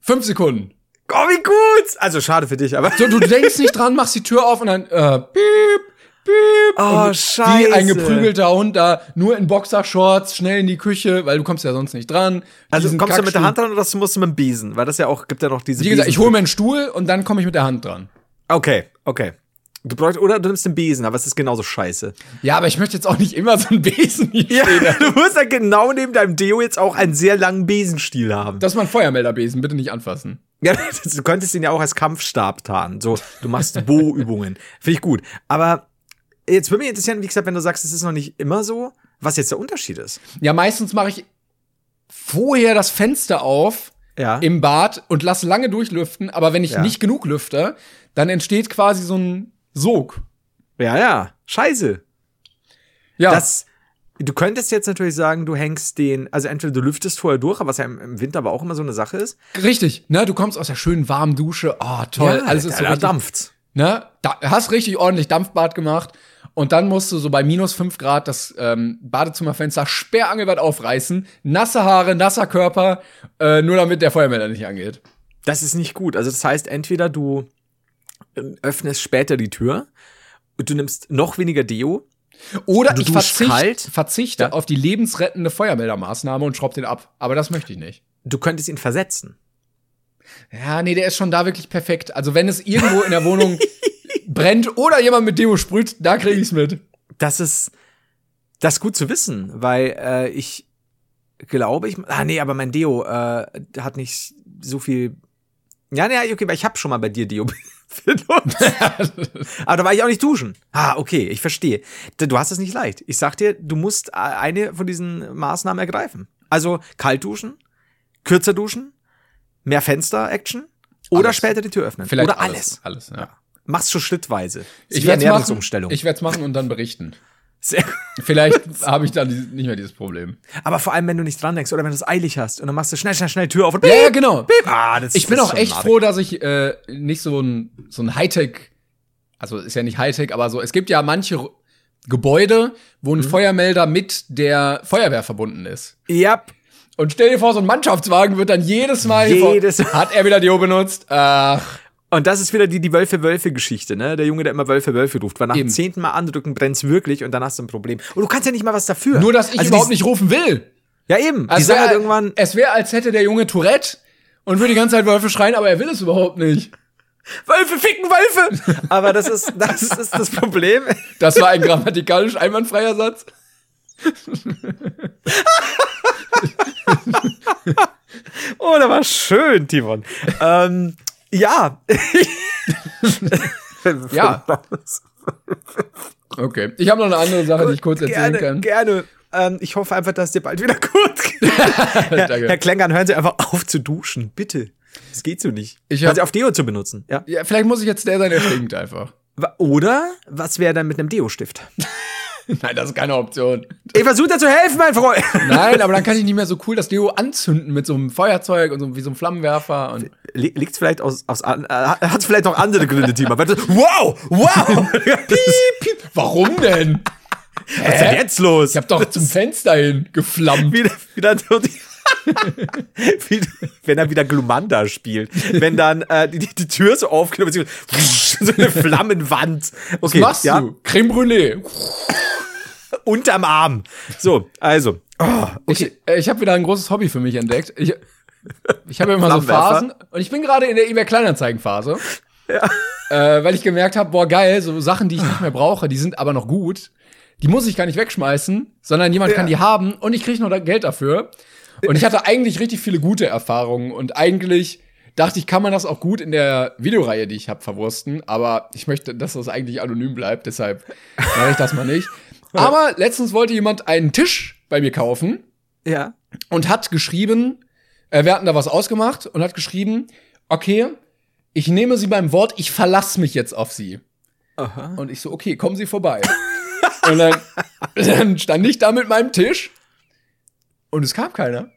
Fünf Sekunden. Oh, wie gut! Also, schade für dich, aber. So, du denkst nicht dran, machst die Tür auf und dann äh, piep, piep. Oh, und scheiße. Wie ein geprügelter Hund da nur in Boxershorts schnell in die Küche, weil du kommst ja sonst nicht dran. Also, Diesen kommst du mit der Kackstuhl. Hand dran oder musst du mit dem Besen? Weil das ja auch, gibt ja noch diese Wie gesagt, ich hole mir einen Stuhl und dann komme ich mit der Hand dran. Okay, okay. Du brauchst, oder du nimmst den Besen, aber es ist genauso scheiße. Ja, aber ich möchte jetzt auch nicht immer so einen Besen hier Ja, stehen. du musst ja genau neben deinem Deo jetzt auch einen sehr langen Besenstiel haben. Das ist mein Feuermelderbesen, bitte nicht anfassen. Ja, du könntest ihn ja auch als Kampfstab tarnen. So, du machst Bo-Übungen. Finde ich gut. Aber jetzt würde mich interessieren, wie gesagt, wenn du sagst, es ist noch nicht immer so, was jetzt der Unterschied ist. Ja, meistens mache ich vorher das Fenster auf Ja. im Bad und lasse lange durchlüften, aber wenn ich Ja. nicht genug lüfte, dann entsteht quasi so ein Sog. ja, ja. Scheiße. Ja, Das, du könntest jetzt natürlich sagen, du hängst den, also entweder du lüftest vorher durch, was ja im, im Winter aber auch immer so eine Sache ist. richtig. Ne, du kommst aus der schönen warmen Dusche. Oh, toll. Alles ist so da richtig, dampft's. ne? Da, hast richtig ordentlich Dampfbad gemacht Und dann musst du so bei minus 5 Grad das ähm, Badezimmerfenster sperrangelweit aufreißen. Nasse Haare, nasser Körper, äh, nur damit der Feuermelder nicht angeht. Das ist nicht gut. Also das heißt, entweder du öffnest später die Tür und du nimmst noch weniger Deo. Oder Du ich verzicht, kalt? verzichte Ja. auf die lebensrettende Feuermeldermaßnahme und schraub den ab. Aber das möchte ich nicht. Du könntest ihn versetzen. Ja, nee, der ist schon da wirklich perfekt. Also wenn es irgendwo in der Wohnung brennt oder jemand mit Deo sprüht, da kriege ich's mit. Das ist das ist gut zu wissen, weil äh, ich glaube, ich ah nee, aber mein Deo äh, hat nicht so viel Ja, nee, okay, weil ich habe schon mal bei dir Deo. aber da war ich auch nicht duschen. Ah, okay, ich verstehe. Du hast es nicht leicht. Ich sag dir, du musst äh, eine von diesen Maßnahmen ergreifen. Also kalt duschen, kürzer duschen, mehr Fenster-Action oder Alles. später die Tür öffnen. Vielleicht oder alles. Alles, ja. Mach's schon schrittweise. Ich Ich werde machen. Ernährungsumstellung. Ich werde es machen und dann berichten. Sehr Vielleicht habe ich dann nicht mehr dieses Problem. Aber vor allem, wenn du nicht dran denkst oder wenn du es eilig hast und dann machst du schnell, schnell, schnell Tür auf und Ja, ja, genau. Ah, das, Ich bin das auch echt froh, dass ich äh, nicht so ein, so ein Hightech, also ist ja nicht Hightech, aber so, es gibt ja manche Gebäude, wo Mhm. ein Feuermelder mit der Feuerwehr verbunden ist. Ja, Und stell dir vor, so ein Mannschaftswagen wird dann jedes Mal Jedes vor- hat er wieder Dio benutzt. Ach, und das ist wieder die, die Wölfe-Wölfe-Geschichte, ne? Der Junge, der immer Wölfe-Wölfe ruft. Weil nach Eben. dem zehnten Mal andrücken brennt's wirklich und dann hast du ein Problem. Und du kannst ja nicht mal was dafür. nur, dass ich Also überhaupt die- nicht rufen will. Ja, eben. die Also sagen halt irgendwann, Es wäre, als hätte der Junge Tourette und würde die ganze Zeit Wölfe schreien, aber er will es überhaupt nicht. Wölfe ficken Wölfe! Aber das ist, das ist das Problem. Das war ein grammatikalisch einwandfreier Satz. Oh, der war schön, Timon. ähm, ja. Ja. Okay. Ich habe noch eine andere Sache, die ich kurz erzählen gerne, kann. gerne. Ähm, ich hoffe einfach, dass es dir bald wieder gut geht. Herr, Danke. Herr Klängern, hören Sie einfach auf zu duschen. Bitte. Das geht so nicht. Ich Hören hab- Sie auf Deo zu benutzen. Ja. Ja, vielleicht muss ich jetzt der sein, der stinkt einfach. Oder was wäre dann mit einem Deo-Stift? Nein, das ist keine Option. Ich versuche dir zu helfen, mein Freund. Nein, aber dann kann ich nicht mehr so cool das Deo anzünden mit so einem Feuerzeug und so wie so einem Flammenwerfer. Und Liegt es vielleicht aus, aus äh, hat es vielleicht noch andere Gründe, Thema? Wow, wow. Warum denn? Was ist denn jetzt los? Ich habe doch zum Fenster hin geflammt. wieder, wieder so die wenn er wieder Glumanda spielt. Wenn dann äh, die, die Tür so aufgeht und so eine Flammenwand. Was Okay, machst ja, du? Creme Brûlée. unterm Arm. So, also. Oh, Ich, äh, ich habe wieder ein großes Hobby für mich entdeckt. Ich, ich habe immer so. Phasen und ich bin gerade in der eBay Kleinanzeigen-Phase. Äh, weil ich gemerkt habe, boah, geil, so Sachen, die ich nicht mehr brauche, die sind aber noch gut. Die muss ich gar nicht wegschmeißen, sondern jemand kann die haben und ich kriege noch Geld dafür. Und ich hatte eigentlich richtig viele gute Erfahrungen und eigentlich dachte ich, kann man das auch gut in der Videoreihe, die ich habe, verwursten. Aber ich möchte, dass das eigentlich anonym bleibt, deshalb mache ich das mal nicht. Aber letztens wollte jemand einen Tisch bei mir kaufen ja. und hat geschrieben, äh, wir hatten da was ausgemacht und hat geschrieben, okay, ich nehme sie beim Wort, ich verlasse mich jetzt auf sie. Aha. Und ich so, okay, kommen Sie vorbei. und dann, dann stand ich da mit meinem Tisch und es kam keiner.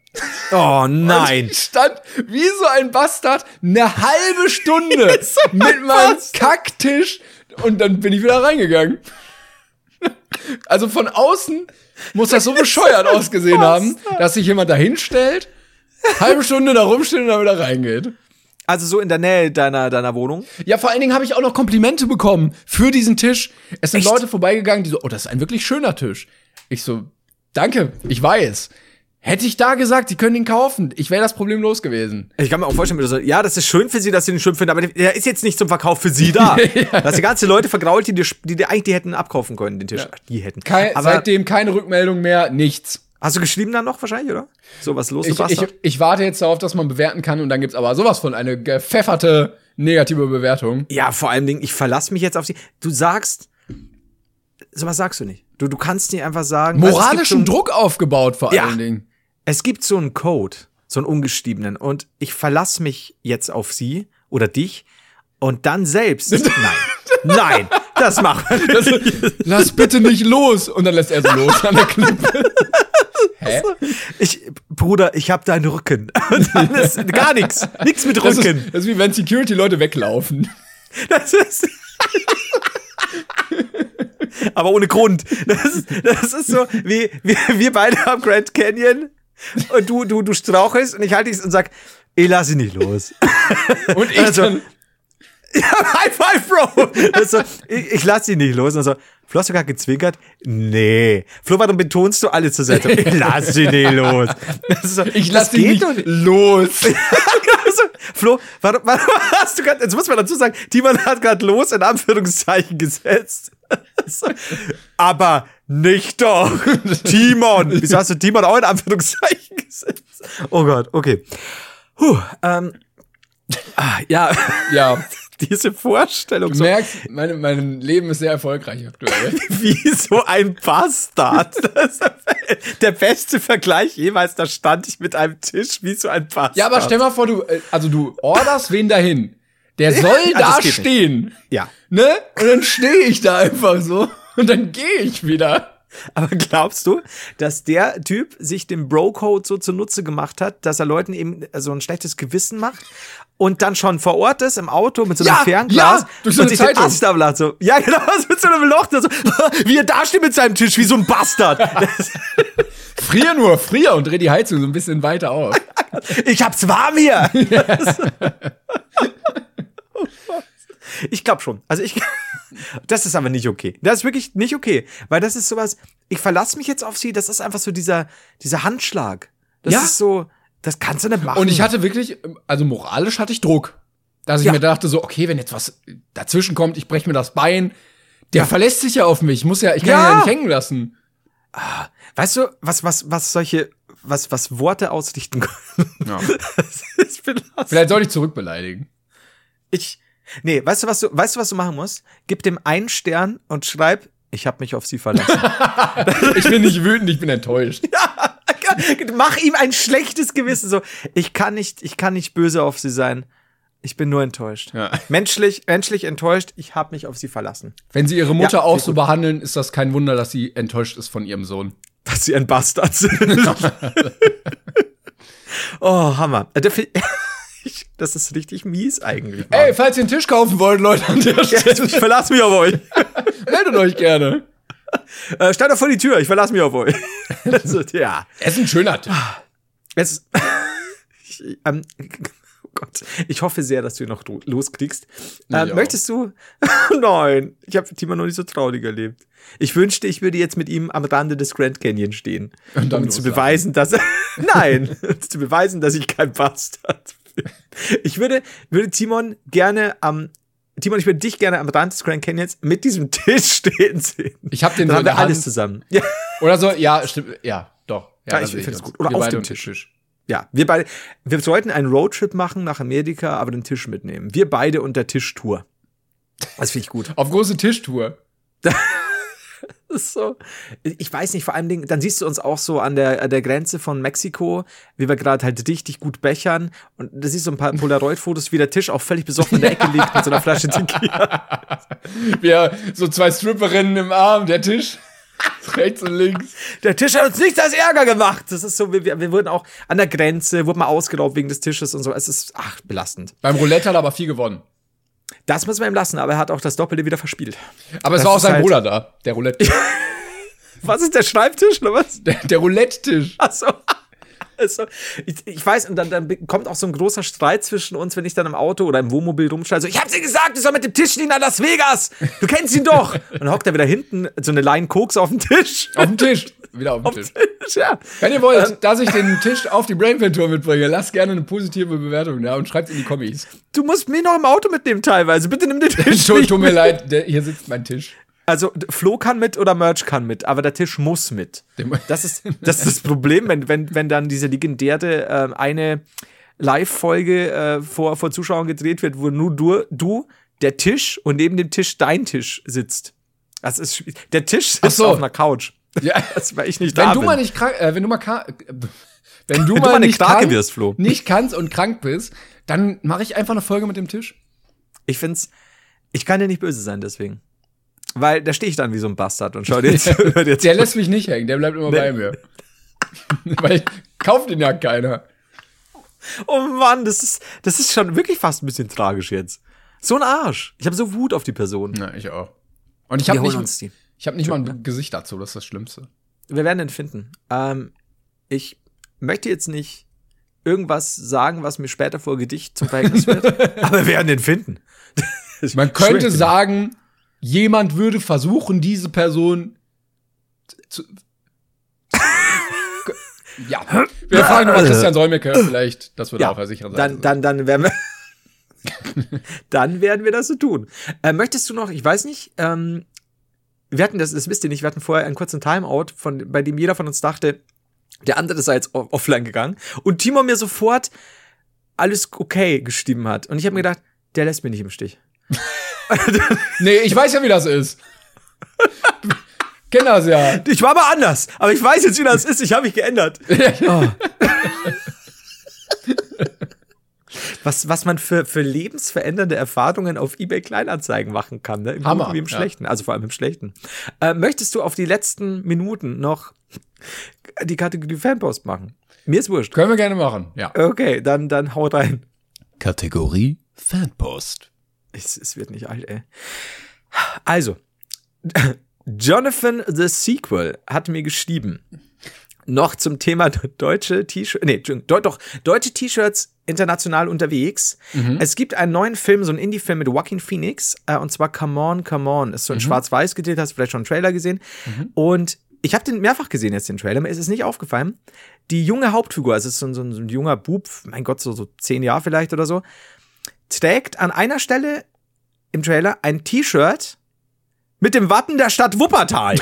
Oh nein. Ich stand wie so ein Bastard eine halbe Stunde mit meinem Kacktisch und dann bin ich wieder reingegangen. Also von außen muss das so bescheuert ausgesehen haben, dass sich jemand da hinstellt, halbe Stunde da rumsteht und dann wieder reingeht. Also so in der Nähe deiner, deiner Wohnung. Ja, vor allen Dingen habe ich auch noch Komplimente bekommen für diesen Tisch. Es sind Echt? Leute vorbeigegangen, die so, oh, das ist ein wirklich schöner Tisch. Ich so, danke, ich weiß. Hätte ich da gesagt, sie können ihn kaufen, ich wäre das Problem los gewesen. Ich kann mir auch vorstellen, wie du so, ja, das ist schön für sie, dass sie den schön finden, aber der ist jetzt nicht zum Verkauf für sie da. Da hast du ganze Leute vergrault, die dir, die dir eigentlich die hätten abkaufen können, den Tisch. Die hätten. Kein, aber seitdem keine Rückmeldung mehr, nichts. hast du geschrieben dann noch wahrscheinlich, oder? So was los, Ich, ich, ich warte jetzt darauf, dass man bewerten kann und dann gibt's aber sowas von eine gepfefferte negative Bewertung. Ja, vor allem Dingen, ich verlasse mich jetzt auf sie. Du sagst, sowas sagst du nicht. Du, du kannst nicht einfach sagen. gibt Moralischen so ein- Druck aufgebaut vor Ja. allen Dingen. Es gibt so einen Code, so einen ungeschriebenen, und ich verlasse mich jetzt auf sie oder dich und dann selbst. Nein. Nein, das machen wir nicht. Lass bitte nicht los. Und dann lässt er so los an der Klippe. Hä? Ich, Bruder, ich hab deinen Rücken. Und dann ist gar nichts. Nichts mit Das Rücken. ist, das ist wie wenn Security-Leute weglaufen. Das ist. aber ohne Grund. Das ist, das ist so, wie wir, wir beide am Grand Canyon und du, du, du strauchelst und ich halte dich und sag, ich lass ihn nicht los. Und ich Also, dann, Ja, High five, Bro! Das ist so, ich, ich lass ihn nicht los. Und so, Flo hast du gerade gezwinkert? Nee. Flo, warum betonst du alle zur Seite? Ich lass ihn nicht los. So, ich lass dich geht nicht nicht. los. Also, Flo, warum, warum hast du gerade, jetzt muss man dazu sagen, Timon hat gerade los in Anführungszeichen gesetzt. So, Aber nicht doch. Timon. Wieso hast du Timon auch in Anführungszeichen gesetzt? Oh Gott, okay. Puh, ähm, ah, ja, Ja, diese Vorstellung. du So, merkst, meine, mein Leben ist sehr erfolgreich aktuell. wie so ein Bastard. Das der beste Vergleich jemals. Da stand ich mit einem Tisch wie so ein Bastard. Ja, aber stell mal vor, du, äh, also du orderst wen dahin. Der soll Ja, da das geht nicht. stehen. Ja. Ne? Und dann stehe ich da einfach so. Und dann gehe ich wieder. Aber glaubst du, dass der Typ sich den Bro-Code so zunutze gemacht hat, dass er Leuten eben so ein schlechtes Gewissen macht und dann schon vor Ort ist im Auto mit so einem Ja, Fernglas ja, durch so und eine sich den so. Ja, genau, mit so einem Loch, so, wie er da steht mit seinem Tisch, wie so ein Bastard. Frier nur, frier und dreh die Heizung so ein bisschen weiter auf. ich hab's warm hier. Ich glaube schon. Also ich, das ist aber nicht okay. Das ist wirklich nicht okay, weil das ist sowas. Ich verlasse mich jetzt auf sie. Das ist einfach so dieser dieser Handschlag. Das Ja. ist so. Das kannst du nicht machen. Und ich hatte wirklich, also moralisch hatte ich Druck. Dass ich Ja. mir dachte so, okay, wenn jetzt was dazwischen kommt, ich breche mir das Bein. Der verlässt sich ja auf mich. Ich muss ja, ich kann Ja. ihn ja nicht hängen lassen. Weißt du, was was was solche was was Worte ausrichten können? Das ist belastend. Vielleicht sollte ich zurückbeleidigen. Ich nee, weißt du was du weißt du was du machen musst? Gib dem einen Stern und schreib, ich habe mich auf sie verlassen. Ich bin nicht wütend, ich bin enttäuscht. Mach ihm ein schlechtes Gewissen. So, ich kann nicht, ich kann nicht böse auf sie sein. Ich bin nur enttäuscht. Ja. Menschlich, menschlich enttäuscht. Ich habe mich auf sie verlassen. Wenn sie ihre Mutter Ja, auch so behandeln, ist das kein Wunder, dass sie enttäuscht ist von ihrem Sohn. Dass sie ein Bastard sind. oh, Hammer. Ich- Das ist richtig mies eigentlich. Mann. Ey, falls ihr einen Tisch kaufen wollt, Leute, an der Stelle, ich verlasse mich auf euch. meldet euch gerne. Äh, stellt doch vor die Tür. Ich verlasse mich auf euch. Also, ja. Es ist ein schöner Tisch. Jetzt, ich, ähm, oh Gott, ich hoffe sehr, dass du ihn noch lo- loskriegst. Ähm, möchtest du? Nein, ich habe Timo noch nicht so traurig erlebt. Ich wünschte, ich würde jetzt mit ihm am Rande des Grand Canyon stehen, Und dann um zu beweisen, dass er, nein, um zu beweisen, dass ich kein Bastard bin. Ich würde, würde Timon gerne am Timon, ich würde dich gerne am Rand des Grand Canyons mit diesem Tisch stehen sehen. Ich hab den Dann haben wir alles zusammen. Ja. Oder so, ja, stimmt, ja, doch. Ja, da ich find's uns. gut. Oder Wir auf dem am Tisch. Ja, wir beide, wir sollten einen Roadtrip machen nach Amerika, aber den Tisch mitnehmen. Wir beide und der Tischtour. Das finde ich gut. Auf große Tischtour. So. Ich weiß nicht, vor allem dann siehst du uns auch so an der, an der Grenze von Mexiko, wie wir gerade halt richtig gut bechern. Und da siehst du ein paar Polaroid-Fotos, wie der Tisch auch völlig besoffen in der Ecke liegt mit so einer Flasche Tequila. Wir, so zwei Stripperinnen im Arm, der Tisch. Rechts und links. Der Tisch hat uns nichts als Ärger gemacht. Das ist so, wir, wir wir wurden auch an der Grenze, wurden mal ausgeraubt wegen des Tisches und so. Es ist, ach, belastend. Beim Roulette hat er aber viel gewonnen. Das müssen wir ihm lassen, aber er hat auch das Doppelte wieder verspielt. Aber es Das war auch sein halt- Bruder da, der Roulette. Was ist der Schreibtisch oder was? der der Roulette-Tisch. Ach so. Also, ich, ich weiß, und dann, dann kommt auch so ein großer Streit zwischen uns, wenn ich dann im Auto oder im Wohnmobil rumschreie, so, ich hab dir gesagt, ich soll mit dem Tisch nach Las Vegas. Du kennst ihn doch. Und dann hockt er wieder hinten, so eine Line Koks auf dem Tisch. Auf dem Tisch. Wieder auf dem Tisch. ja. Wenn ihr wollt, dass ich den Tisch auf die Brainfan-Tour mitbringe, lasst gerne eine positive Bewertung da und schreibt in die Kommis. Du musst mich noch im Auto mitnehmen teilweise. Bitte nimm den Tisch. Tut, mir leid, der, hier sitzt mein Tisch. Also, Flo kann mit oder Merch kann mit, aber der Tisch muss mit. Das ist das, ist das Problem, wenn, wenn, wenn dann diese legendäre ähm, eine Live-Folge äh, vor, vor Zuschauern gedreht wird, wo nur du, du, der Tisch und neben dem Tisch dein Tisch sitzt. Das ist der Tisch sitzt so. auf einer Couch. Ja. Das, weil ich nicht Wenn da du bin. mal nicht krank, äh, wenn du mal ka- äh, wenn du du mal, nicht kannst, wirst, Flo. nicht kannst und krank bist, dann mache ich einfach eine Folge mit dem Tisch. ich find's, ich kann dir nicht böse sein deswegen. Weil da stehe ich dann wie so ein Bastard und schau dir jetzt, Der lässt mich nicht hängen, der bleibt immer Nee. bei mir. Weil kauft ihn ja keiner. Oh Mann, das ist, das ist schon wirklich fast ein bisschen tragisch jetzt. So ein Arsch. Ich habe so Wut auf die Person. Na, ich auch. Und ich habe nicht. Ich habe nicht mal ein Gesicht dazu, das ist das Schlimmste. Wir werden ihn finden. Ähm, ich möchte jetzt nicht irgendwas sagen, was mir später vor Gedicht zum Verhängnis wird, aber wir werden ihn finden. Man könnte sagen, jemand würde versuchen, diese Person zu. ja. Wir fragen nochmal Christian Solmecke, vielleicht, das würde Ja, auch er sicher sein. dann, dann, dann werden wir. dann werden wir das so tun. Äh, möchtest du noch, ich weiß nicht, ähm, wir hatten das, das wisst ihr nicht, wir hatten vorher einen kurzen Timeout, von, bei dem jeder von uns dachte, der andere sei jetzt off- offline gegangen. Und Timo mir sofort alles okay geschrieben hat. Und ich habe mir gedacht, der lässt mich nicht im Stich. nee, ich weiß ja, wie das ist. Kenn das ja. Ich war mal anders, aber ich weiß jetzt, wie das ist. Ich habe mich geändert. Oh. Was, was man für, für lebensverändernde Erfahrungen auf eBay Kleinanzeigen machen kann, ne? Im Hammer, Guten wie im ja. Schlechten. Also vor allem im Schlechten. Äh, möchtest du auf die letzten Minuten noch die Kategorie Fanpost machen? Mir ist wurscht. Können wir gerne machen, ja. Okay, dann, dann haut rein. Kategorie Fanpost. Es, es wird nicht alt, ey. Also, Jonathan the Sequel hat mir geschrieben. Noch zum Thema deutsche T-Shirts, nee, deu- doch, deutsche T-Shirts international unterwegs. Es gibt einen neuen Film, so einen Indie-Film mit Joaquin Phoenix, äh, und zwar Come On, Come On. Ist so in schwarz-weiß gedreht, hast du vielleicht schon einen Trailer gesehen. Und ich habe den mehrfach gesehen jetzt, den Trailer, mir ist es nicht aufgefallen. Die junge Hauptfigur, also es ist so ein, so ein, so ein junger Bub, mein Gott, so, so zehn Jahre vielleicht oder so, trägt an einer Stelle im Trailer ein T-Shirt mit dem Wappen der Stadt Wuppertal.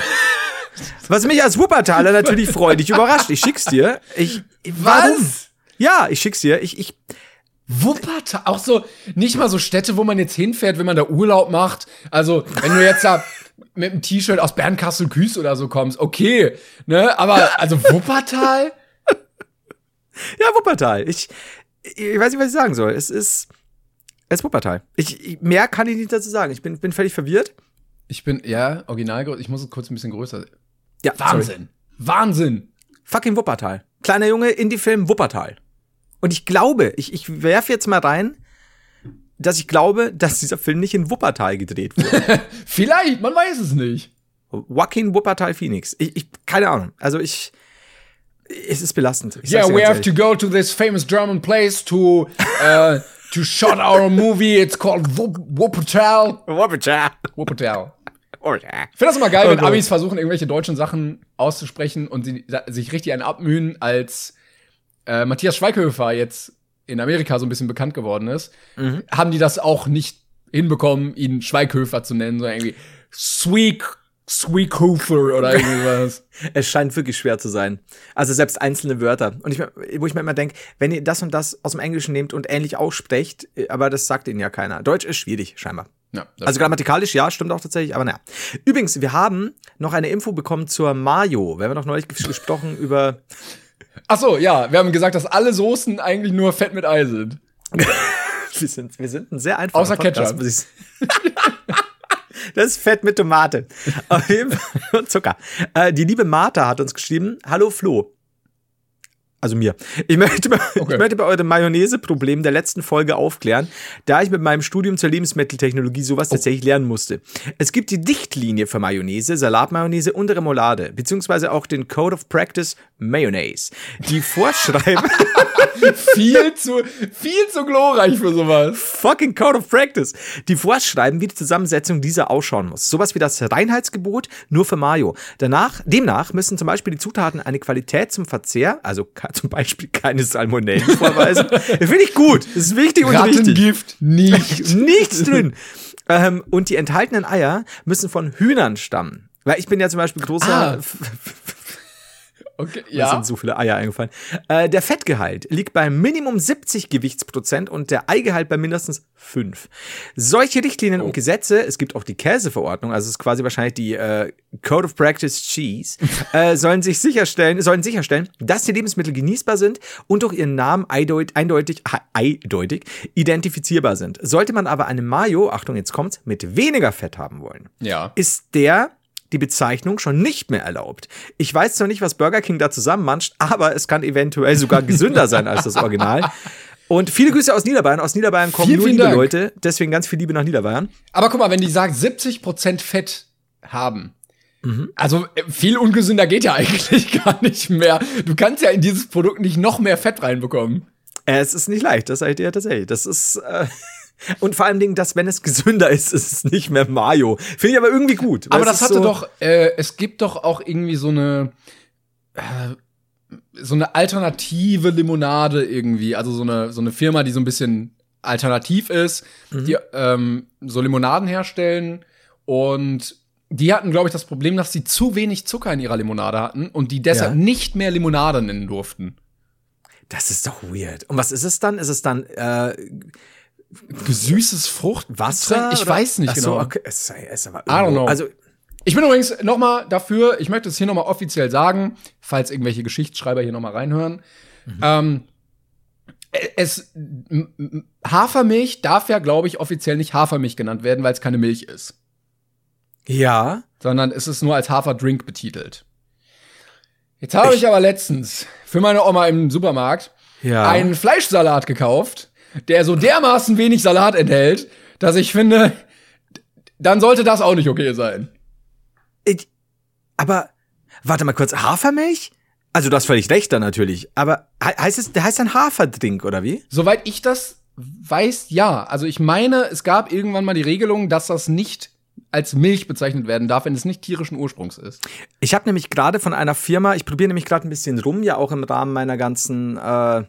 Was mich als Wuppertaler natürlich freudig überrascht. Ich schick's dir. Ich, warum? Ja, ich schick's dir. Ich, ich, Wuppertal, auch so, nicht mal so Städte, wo man jetzt hinfährt, wenn man da Urlaub macht. Also, wenn du jetzt da mit einem T-Shirt aus Bernkastel-Küß oder so kommst, okay, ne, aber, also Wuppertal? ja, Wuppertal. Ich, ich weiß nicht, was ich sagen soll. Es ist, es ist Wuppertal. Ich, ich, mehr kann ich nicht dazu sagen. Ich bin, bin völlig verwirrt. Ich bin, ja, original, ich muss es kurz ein bisschen größer. Ja, sorry. Wahnsinn. Wahnsinn. Fucking Wuppertal. Kleiner Junge, Indie-Film Wuppertal. Und ich glaube, ich, ich werfe jetzt mal rein, dass ich glaube, dass dieser Film nicht in Wuppertal gedreht wurde. Vielleicht, man weiß es nicht. Joaquin Wuppertal Phoenix. Ich, ich, keine Ahnung. Also ich, es ist belastend. Yeah, we have to ehrlich. go to this famous German place to, uh, to shot our movie. It's called Wupp- Wuppertal. Wuppertal. Wuppertal. Ich finde das immer geil, wenn Oh. Amis versuchen, irgendwelche deutschen Sachen auszusprechen und sie da- sich richtig einen abmühen, als äh, Matthias Schweighöfer jetzt in Amerika so ein bisschen bekannt geworden ist, Mhm. haben die das auch nicht hinbekommen, ihn Schweighöfer zu nennen, sondern irgendwie Sweek, Sweekhofer oder irgendwas. Es scheint wirklich schwer zu sein. Also selbst einzelne Wörter. Und ich, wo ich mir immer denke, wenn ihr das und das aus dem Englischen nehmt und ähnlich aussprecht, äh, aber das sagt ihnen ja keiner. Deutsch ist schwierig, scheinbar. ja, Also grammatikalisch ja, stimmt auch tatsächlich, aber naja. Übrigens, wir haben noch eine Info bekommen zur Mayo. Wir haben noch neulich ges- gesprochen über Ach so, ja, wir haben gesagt, dass alle Soßen eigentlich nur Fett mit Ei sind. Wir sind, wir sind ein sehr einfacher Außer Podcast, Ketchup. Das ist Fett mit Tomate. Auf jeden Fall und Zucker. Äh, die liebe Martha hat uns geschrieben, hallo Flo. Also mir. Ich möchte, ich möchte bei eurem Mayonnaise-Problem der letzten Folge aufklären, da ich mit meinem Studium zur Lebensmitteltechnologie sowas tatsächlich lernen musste. Es gibt die Dichtlinie für Mayonnaise, Salatmayonnaise und Remoulade, beziehungsweise auch den Code of Practice Mayonnaise, die vorschreiben, Viel zu, viel zu glorreich für sowas. fucking Code of Practice, die vorschreiben, wie die Zusammensetzung dieser ausschauen muss. Sowas wie das Reinheitsgebot nur für Mayo. Danach, demnach müssen zum Beispiel die Zutaten eine Qualität zum Verzehr, also zum Beispiel keine Salmonellen vorweisen. Finde ich gut. Das ist wichtig und richtig. Rattengift nicht. Nichts drin. ähm, und die enthaltenen Eier müssen von Hühnern stammen. Weil ich bin ja zum Beispiel großer Ah. Okay, Mir ja. sind so viele Eier eingefallen. Äh, der Fettgehalt liegt bei Minimum 70 Gewichtsprozent und der Eigehalt bei mindestens 5. Solche Richtlinien und Gesetze, es gibt auch die Käseverordnung, also es ist quasi wahrscheinlich die äh, Code of Practice Cheese, äh, sollen sich sicherstellen, sollen sicherstellen, dass die Lebensmittel genießbar sind und durch ihren Namen eindeutig, eindeutig, eindeutig identifizierbar sind. Sollte man aber eine Mayo, Achtung, jetzt kommt's, mit weniger Fett haben wollen, Ja. ist der die Bezeichnung schon nicht mehr erlaubt. Ich weiß zwar nicht, was Burger King da zusammenmanscht, aber es kann eventuell sogar gesünder sein als das Original. Und viele Grüße aus Niederbayern. Aus Niederbayern kommen Vielen, nur vielen liebe Dank. Leute. Deswegen ganz viel Liebe nach Niederbayern. Aber guck mal, wenn die sagt 70% Fett haben, Also äh, viel ungesünder geht ja eigentlich gar nicht mehr. Du kannst ja in dieses Produkt nicht noch mehr Fett reinbekommen. Es ist nicht leicht, das sage ich dir tatsächlich. Das ist. Äh, und vor allem Dingen, dass, wenn es gesünder ist, ist es nicht mehr Mayo. Finde ich aber irgendwie gut. Aber das hatte so, doch, äh, es gibt doch auch irgendwie so eine, äh, so eine alternative Limonade irgendwie. Also so eine, so eine Firma, die so ein bisschen alternativ ist, die ähm, so Limonaden herstellen. Und die hatten, glaube ich, das Problem, dass sie zu wenig Zucker in ihrer Limonade hatten und die deshalb Ja. nicht mehr Limonade nennen durften. Das ist doch weird. Und was ist es dann? Ist es dann äh, Gesüßes Fruchtwasser? Wasser? Ich oder? weiß nicht Ach so, genau. okay. Es ist, es aber I don't know. Also, Ich bin übrigens noch mal dafür, ich möchte es hier noch mal offiziell sagen, falls irgendwelche Geschichtsschreiber hier noch mal reinhören. Ähm, es m- m- Hafermilch darf ja, glaube ich, offiziell nicht Hafermilch genannt werden, weil es keine Milch ist, ja. sondern es ist nur als Haferdrink betitelt. Jetzt habe ich aber letztens für meine Oma im Supermarkt Ja. einen Fleischsalat gekauft, der so dermaßen wenig Salat enthält, dass ich finde, dann sollte das auch nicht okay sein. Ich, aber, warte mal kurz, Hafermilch? Also du hast völlig recht da natürlich. Aber he- heißt es, der heißt dann Haferdrink, oder wie? Soweit ich das weiß, ja. Also ich meine, es gab irgendwann mal die Regelung, dass das nicht als Milch bezeichnet werden darf, wenn es nicht tierischen Ursprungs ist. Ich habe nämlich gerade von einer Firma, ich probiere nämlich gerade ein bisschen rum, ja auch im Rahmen meiner ganzen äh,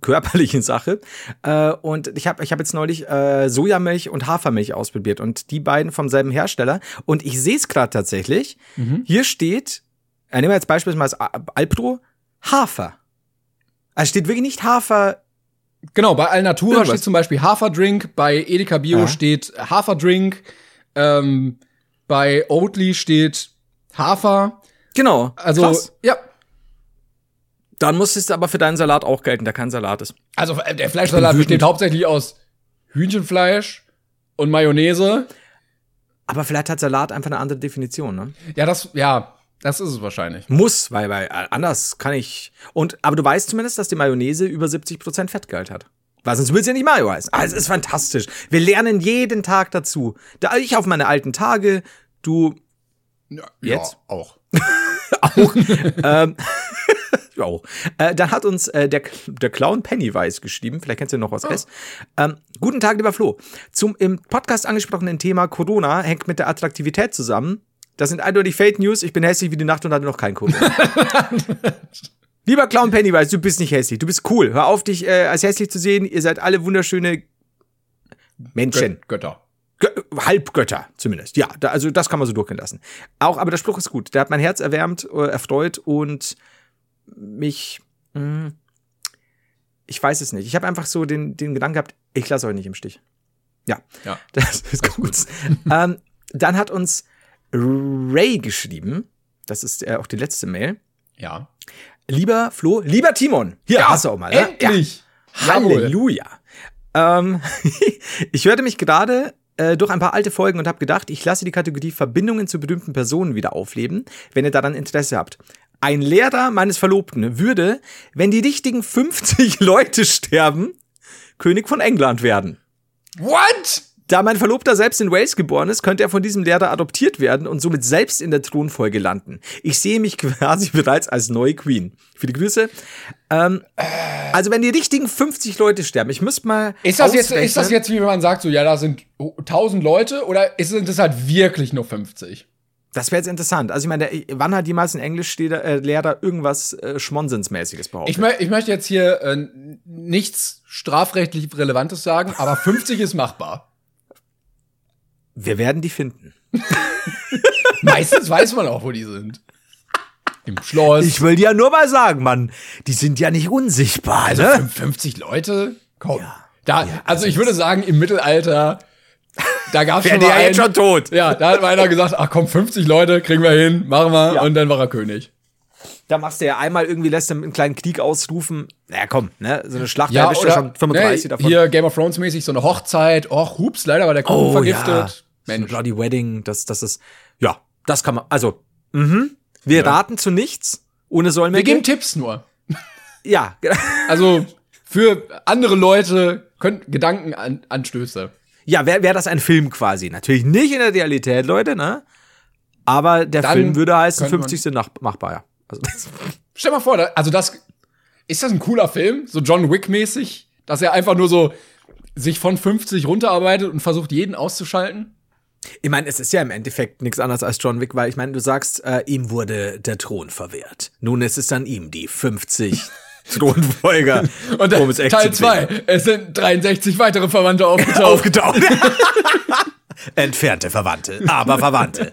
körperlichen Sache. Äh, und ich habe ich hab jetzt neulich äh, Sojamilch und Hafermilch ausprobiert und die beiden vom selben Hersteller. Und ich sehe es gerade tatsächlich. Hier steht, äh, nehmen wir jetzt beispielsweise Al- Alpro, Hafer. Also steht wirklich nicht Hafer. Genau, bei Alnatura Irgendwas. steht zum Beispiel Haferdrink, bei Edeka Bio Ja. steht Haferdrink, ähm, bei Oatly steht Hafer. Genau. Also, Krass. ja. Dann muss es aber für deinen Salat auch gelten, der kein Salat ist. Also äh, der Fleischsalat besteht hauptsächlich aus Hühnchenfleisch und Mayonnaise. Aber vielleicht hat Salat einfach eine andere Definition, ne? Ja, das, ja, das ist es wahrscheinlich. Muss, weil, weil äh, anders kann ich. Und, aber du weißt zumindest, dass die Mayonnaise über 70% Fettgehalt hat. Weil sonst will es ja nicht Mayo heißen. Ah, es ist fantastisch. Wir lernen jeden Tag dazu. Da ich auf meine alten Tage, du Jetzt? Ja, auch. auch. ähm, auch. Äh, dann hat uns äh, der, der Clown Pennywise geschrieben, vielleicht kennst du noch was S. Ähm, guten Tag, lieber Flo. Zum im Podcast angesprochenen Thema Corona hängt mit der Attraktivität zusammen. Das sind eindeutig Fake News. Ich bin hässlich wie die Nacht und hatte noch kein Corona. Lieber Clown Pennywise, du bist nicht hässlich. Du bist cool. Hör auf, dich äh, als hässlich zu sehen. Ihr seid alle wunderschöne Menschen. Gö- Götter. Gö Halbgötter zumindest. Ja, da, also das kann man so durchgehen lassen. Auch, aber der Spruch ist gut. Der hat mein Herz erwärmt, äh, erfreut und mich. Mh, ich weiß es nicht. Ich habe einfach so den, den Gedanken gehabt, ich lasse euch nicht im Stich. Ja, Ja. das ist gut. ähm, dann hat uns Ray geschrieben. Das ist äh, auch die letzte Mail. Ja. Lieber Flo, lieber Timon. Hier, hast du auch mal. Ne? Endlich! Jawohl. Halleluja. Ähm, ich hörte mich gerade äh, durch ein paar alte Folgen und habe gedacht, ich lasse die Kategorie Verbindungen zu berühmten Personen wieder aufleben, wenn ihr daran Interesse habt. Ein Lehrer meines Verlobten würde, wenn die richtigen 50 Leute sterben, König von England werden. What? Da mein Verlobter selbst in Wales geboren ist, könnte er von diesem Lehrer adoptiert werden und somit selbst in der Thronfolge landen. Ich sehe mich quasi bereits als neue Queen. Viele Grüße. Ähm, also wenn die richtigen 50 Leute sterben, ich müsste mal. Ist das, jetzt, ist das jetzt, wie man sagt, so, ja, da sind 1000 Leute oder ist es das halt wirklich nur 50? Das wäre jetzt interessant. Also ich meine, wann hat jemals ein Englischlehrer äh, irgendwas äh, Schmonsensmäßiges behauptet? Ich, mö ich möchte jetzt hier äh, nichts strafrechtlich Relevantes sagen, aber 50 ist machbar. Wir werden die finden. Meistens weiß man auch, wo die sind. Im Schloss. Ich will dir ja nur mal sagen, Mann, die sind ja nicht unsichtbar, also ne? 50 Leute? Komm. Da, also ich würde sagen, im Mittelalter, da gab es Wären schon mal ja jetzt schon tot. Ja, da hat einer gesagt, ach komm, 50 Leute, kriegen wir hin, machen wir. Ja. Und dann war er König. Da machst du ja einmal irgendwie, lässt du einen kleinen Krieg ausrufen. Na komm, ne? So eine Schlacht, Ja, da erwischt du schon 35 ne, davon. hier Game of Thrones mäßig so eine Hochzeit. Och, hups, leider war der Kuchen Oh, vergiftet. Ja. So Mensch. Bloody Wedding, das, das ist, ja, das kann man, also, mhm. Wir raten zu nichts, ohne Wir Sollmecke. geben Tipps nur. Ja, genau. Also für andere Leute können Gedankenanstöße. Ja, wäre wär das ein Film quasi. Natürlich nicht in der Realität, Leute, ne? Aber der Dann Film würde heißen, könnte man- 50 sind nach, machbar, ja. Also, Stell mal vor, also das ist das ein cooler Film, so John Wick mäßig, dass er einfach nur so sich von 50 runterarbeitet und versucht jeden auszuschalten. ich meine, es ist ja im Endeffekt nichts anderes als John Wick, weil ich meine, du sagst, äh, ihm wurde der Thron verwehrt. Nun ist es an ihm, die 50 Thronfolger, Und um Teil zu bringen. 2, es sind 63 weitere Verwandte aufgetaucht. aufgetaucht. Entfernte Verwandte, aber Verwandte.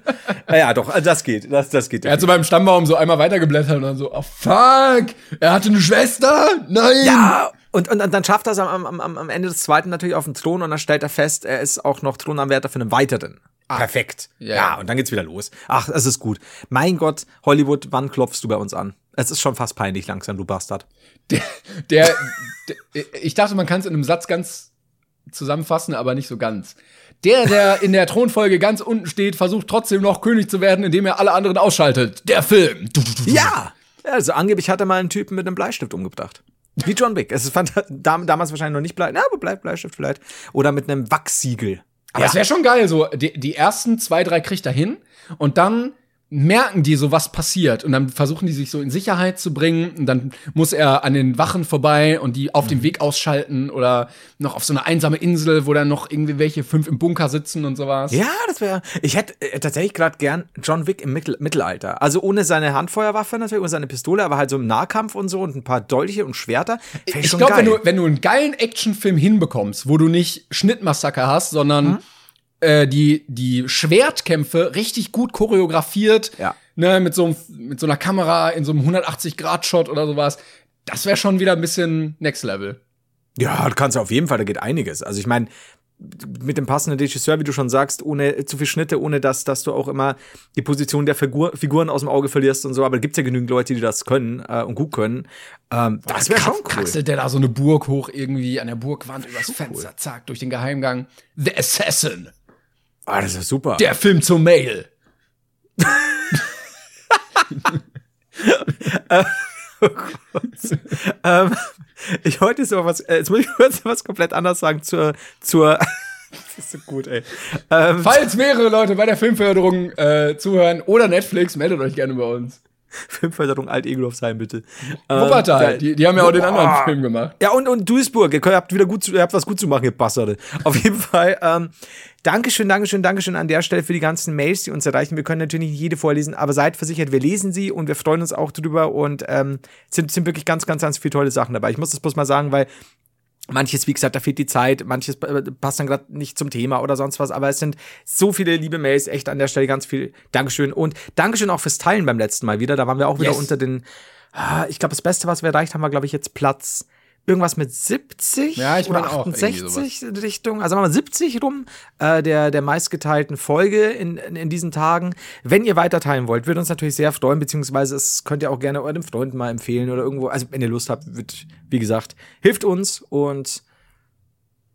ja, doch, also das geht. Das, das geht. er hat so beim Stammbaum so einmal weitergeblättert und dann so, oh fuck, er hatte eine Schwester? Nein! Ja, und, und, und dann schafft er es am, am, am Ende des zweiten natürlich auf den Thron und dann stellt er fest, er ist auch noch Thronanwärter für einen weiteren. Perfekt. Ja. Ja, und dann geht's wieder los. Ach, es ist gut. Mein Gott, Hollywood, wann klopfst du bei uns an? Es ist schon fast peinlich langsam, du Bastard. Der, der, der, ich dachte, man kann es in einem Satz ganz zusammenfassen, aber nicht so ganz. Der, der in der Thronfolge ganz unten steht, versucht trotzdem noch König zu werden, indem er alle anderen ausschaltet. Der Film. Ja! ja also angeblich hat er mal einen Typen mit einem Bleistift umgebracht. Wie John Wick. Es fand dam- damals wahrscheinlich noch nicht Blei, na, aber Blei, Bleistift vielleicht. Oder mit einem Wachssiegel. Aber es wäre schon geil, so die, die ersten zwei, drei kriegt er hin und dann merken die so, was passiert und dann versuchen die sich so in Sicherheit zu bringen und dann muss er an den Wachen vorbei und die auf dem Weg ausschalten oder noch auf so eine einsame Insel, wo dann noch irgendwie welche fünf im Bunker sitzen und sowas. Ja, das wäre. Ich hätte äh, tatsächlich gerade gern John Wick im Mittel, Mittelalter. Also ohne seine Handfeuerwaffe natürlich, ohne seine Pistole, aber halt so im Nahkampf und so und ein paar Dolche und Schwerter. Ich glaube, wenn du, wenn du einen geilen Actionfilm hinbekommst, wo du nicht Schnittmassaker hast, sondern Mhm. Äh, die, die Schwertkämpfe richtig gut choreografiert, Ja. ne, mit so, einem- mit so einer Kamera in so einem 180-Grad-Shot oder sowas, das wäre schon wieder ein bisschen Next Level. Ja, du kannst auf jeden Fall, da geht einiges. Also ich meine, mit dem passenden Regisseur, wie du schon sagst, ohne zu viel Schnitte, ohne dass, dass du auch immer die Position der Figur, Figuren aus dem Auge verlierst und so, aber da gibt's ja genügend Leute, die das können äh, und gut können. Ähm, das wäre schon cool. Kraxelt der da so eine Burg hoch irgendwie an der Burgwand übers Fenster, zack, durch den Geheimgang. The Assassin, Ah, das ist super. der Film zur Mail. ähm, ich wollte jetzt aber was, äh, jetzt muss ich kurz was komplett anderes sagen zur, zur, das ist so gut, ey. Ähm, Falls mehrere Leute bei der Filmförderung äh, zuhören oder Netflix, meldet euch gerne bei uns. Filmförderung Alt-Egelhof sein, bitte. Ähm, Wuppertal, ja, die, die haben ja auch den anderen. Film gemacht. Ja, und, und Duisburg, ihr habt wieder gut zu, ihr habt was gut zu machen, ihr Bastarde. Auf jeden Fall, ähm, Dankeschön, Dankeschön, Dankeschön an der Stelle für die ganzen Mails, die uns erreichen. Wir können natürlich nicht jede vorlesen, aber seid versichert, wir lesen sie und wir freuen uns auch drüber und ähm, sind, sind wirklich ganz, ganz, ganz viele tolle Sachen dabei. Ich muss das bloß mal sagen, weil Manches, wie gesagt, da fehlt die Zeit, manches äh, passt dann gerade nicht zum Thema oder sonst was, aber es sind so viele liebe Mails, echt an der Stelle ganz viel Dankeschön und Dankeschön auch fürs Teilen beim letzten Mal wieder. Da waren wir auch wieder Yes. unter den, ah, ich glaube, das Beste, was wir erreicht haben, war, glaube ich, jetzt Platz irgendwas mit 70 Ja, ich oder meine auch, irgendwie 68 in Richtung, also mal 70 rum, äh, der, der meistgeteilten Folge in, in, in diesen Tagen. Wenn ihr weiter teilen wollt, würde uns natürlich sehr freuen, beziehungsweise es könnt ihr auch gerne euren Freunden mal empfehlen oder irgendwo, also wenn ihr Lust habt, wird, wie gesagt, hilft uns und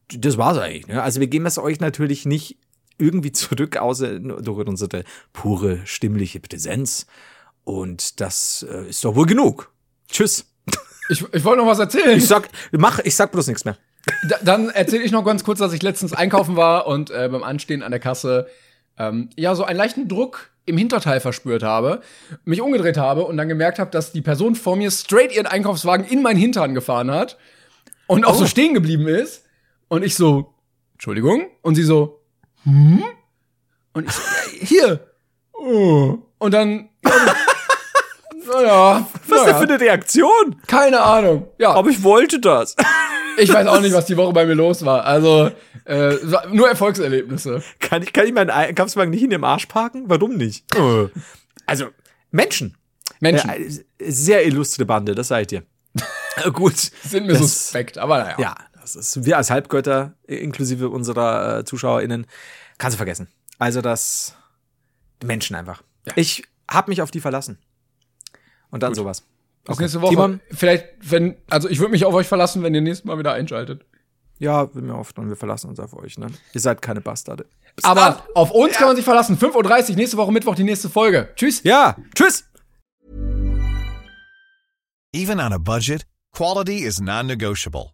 das war's eigentlich. Ne? Also wir geben es euch natürlich nicht irgendwie zurück, außer durch unsere pure stimmliche Präsenz. Und das äh, ist doch wohl genug. Tschüss. Ich, ich wollte noch was erzählen. Ich sag, mach, ich sag bloß nichts mehr. Da, dann erzähle ich noch ganz kurz, dass ich letztens einkaufen war und äh, beim Anstehen an der Kasse ähm, ja so einen leichten Druck im Hinterteil verspürt habe, mich umgedreht habe und dann gemerkt habe, dass die Person vor mir straight ihren Einkaufswagen in meinen Hintern gefahren hat und auch so stehen geblieben ist. Und ich so, Entschuldigung? Und sie so, hm? Und ich so, ja, hier. Oh. Und dann, naja, Was naja, denn für eine Reaktion? keine Ahnung. Ja, Aber ich wollte das. ich weiß auch nicht, was die Woche bei mir los war. Also, äh, nur Erfolgserlebnisse. Kann ich, kann ich meinen Einkaufswagen nicht in dem Arsch parken? Warum nicht? Also, Menschen. Menschen Äh, sehr illustre Bande, das dir. Äh, Gut. sind mir das- suspekt, aber naja. Ja, das ist, wir als Halbgötter, äh, inklusive unserer äh, ZuschauerInnen, kannst du vergessen. Also das, Menschen einfach. Ich hab mich auf die verlassen. Und dann sowas. Bis nächste Woche. Timon? Vielleicht, wenn, also ich würde mich auf euch verlassen, wenn ihr nächstes Mal wieder einschaltet. Ja, will mir oft und wir verlassen uns auf euch, ne? Ihr seid keine Bastarde. Aber auf uns kann man sich verlassen. 5.30 Uhr, nächste Woche Mittwoch die nächste Folge. Tschüss. Ja, tschüss! Even on a budget, quality is non-negotiable.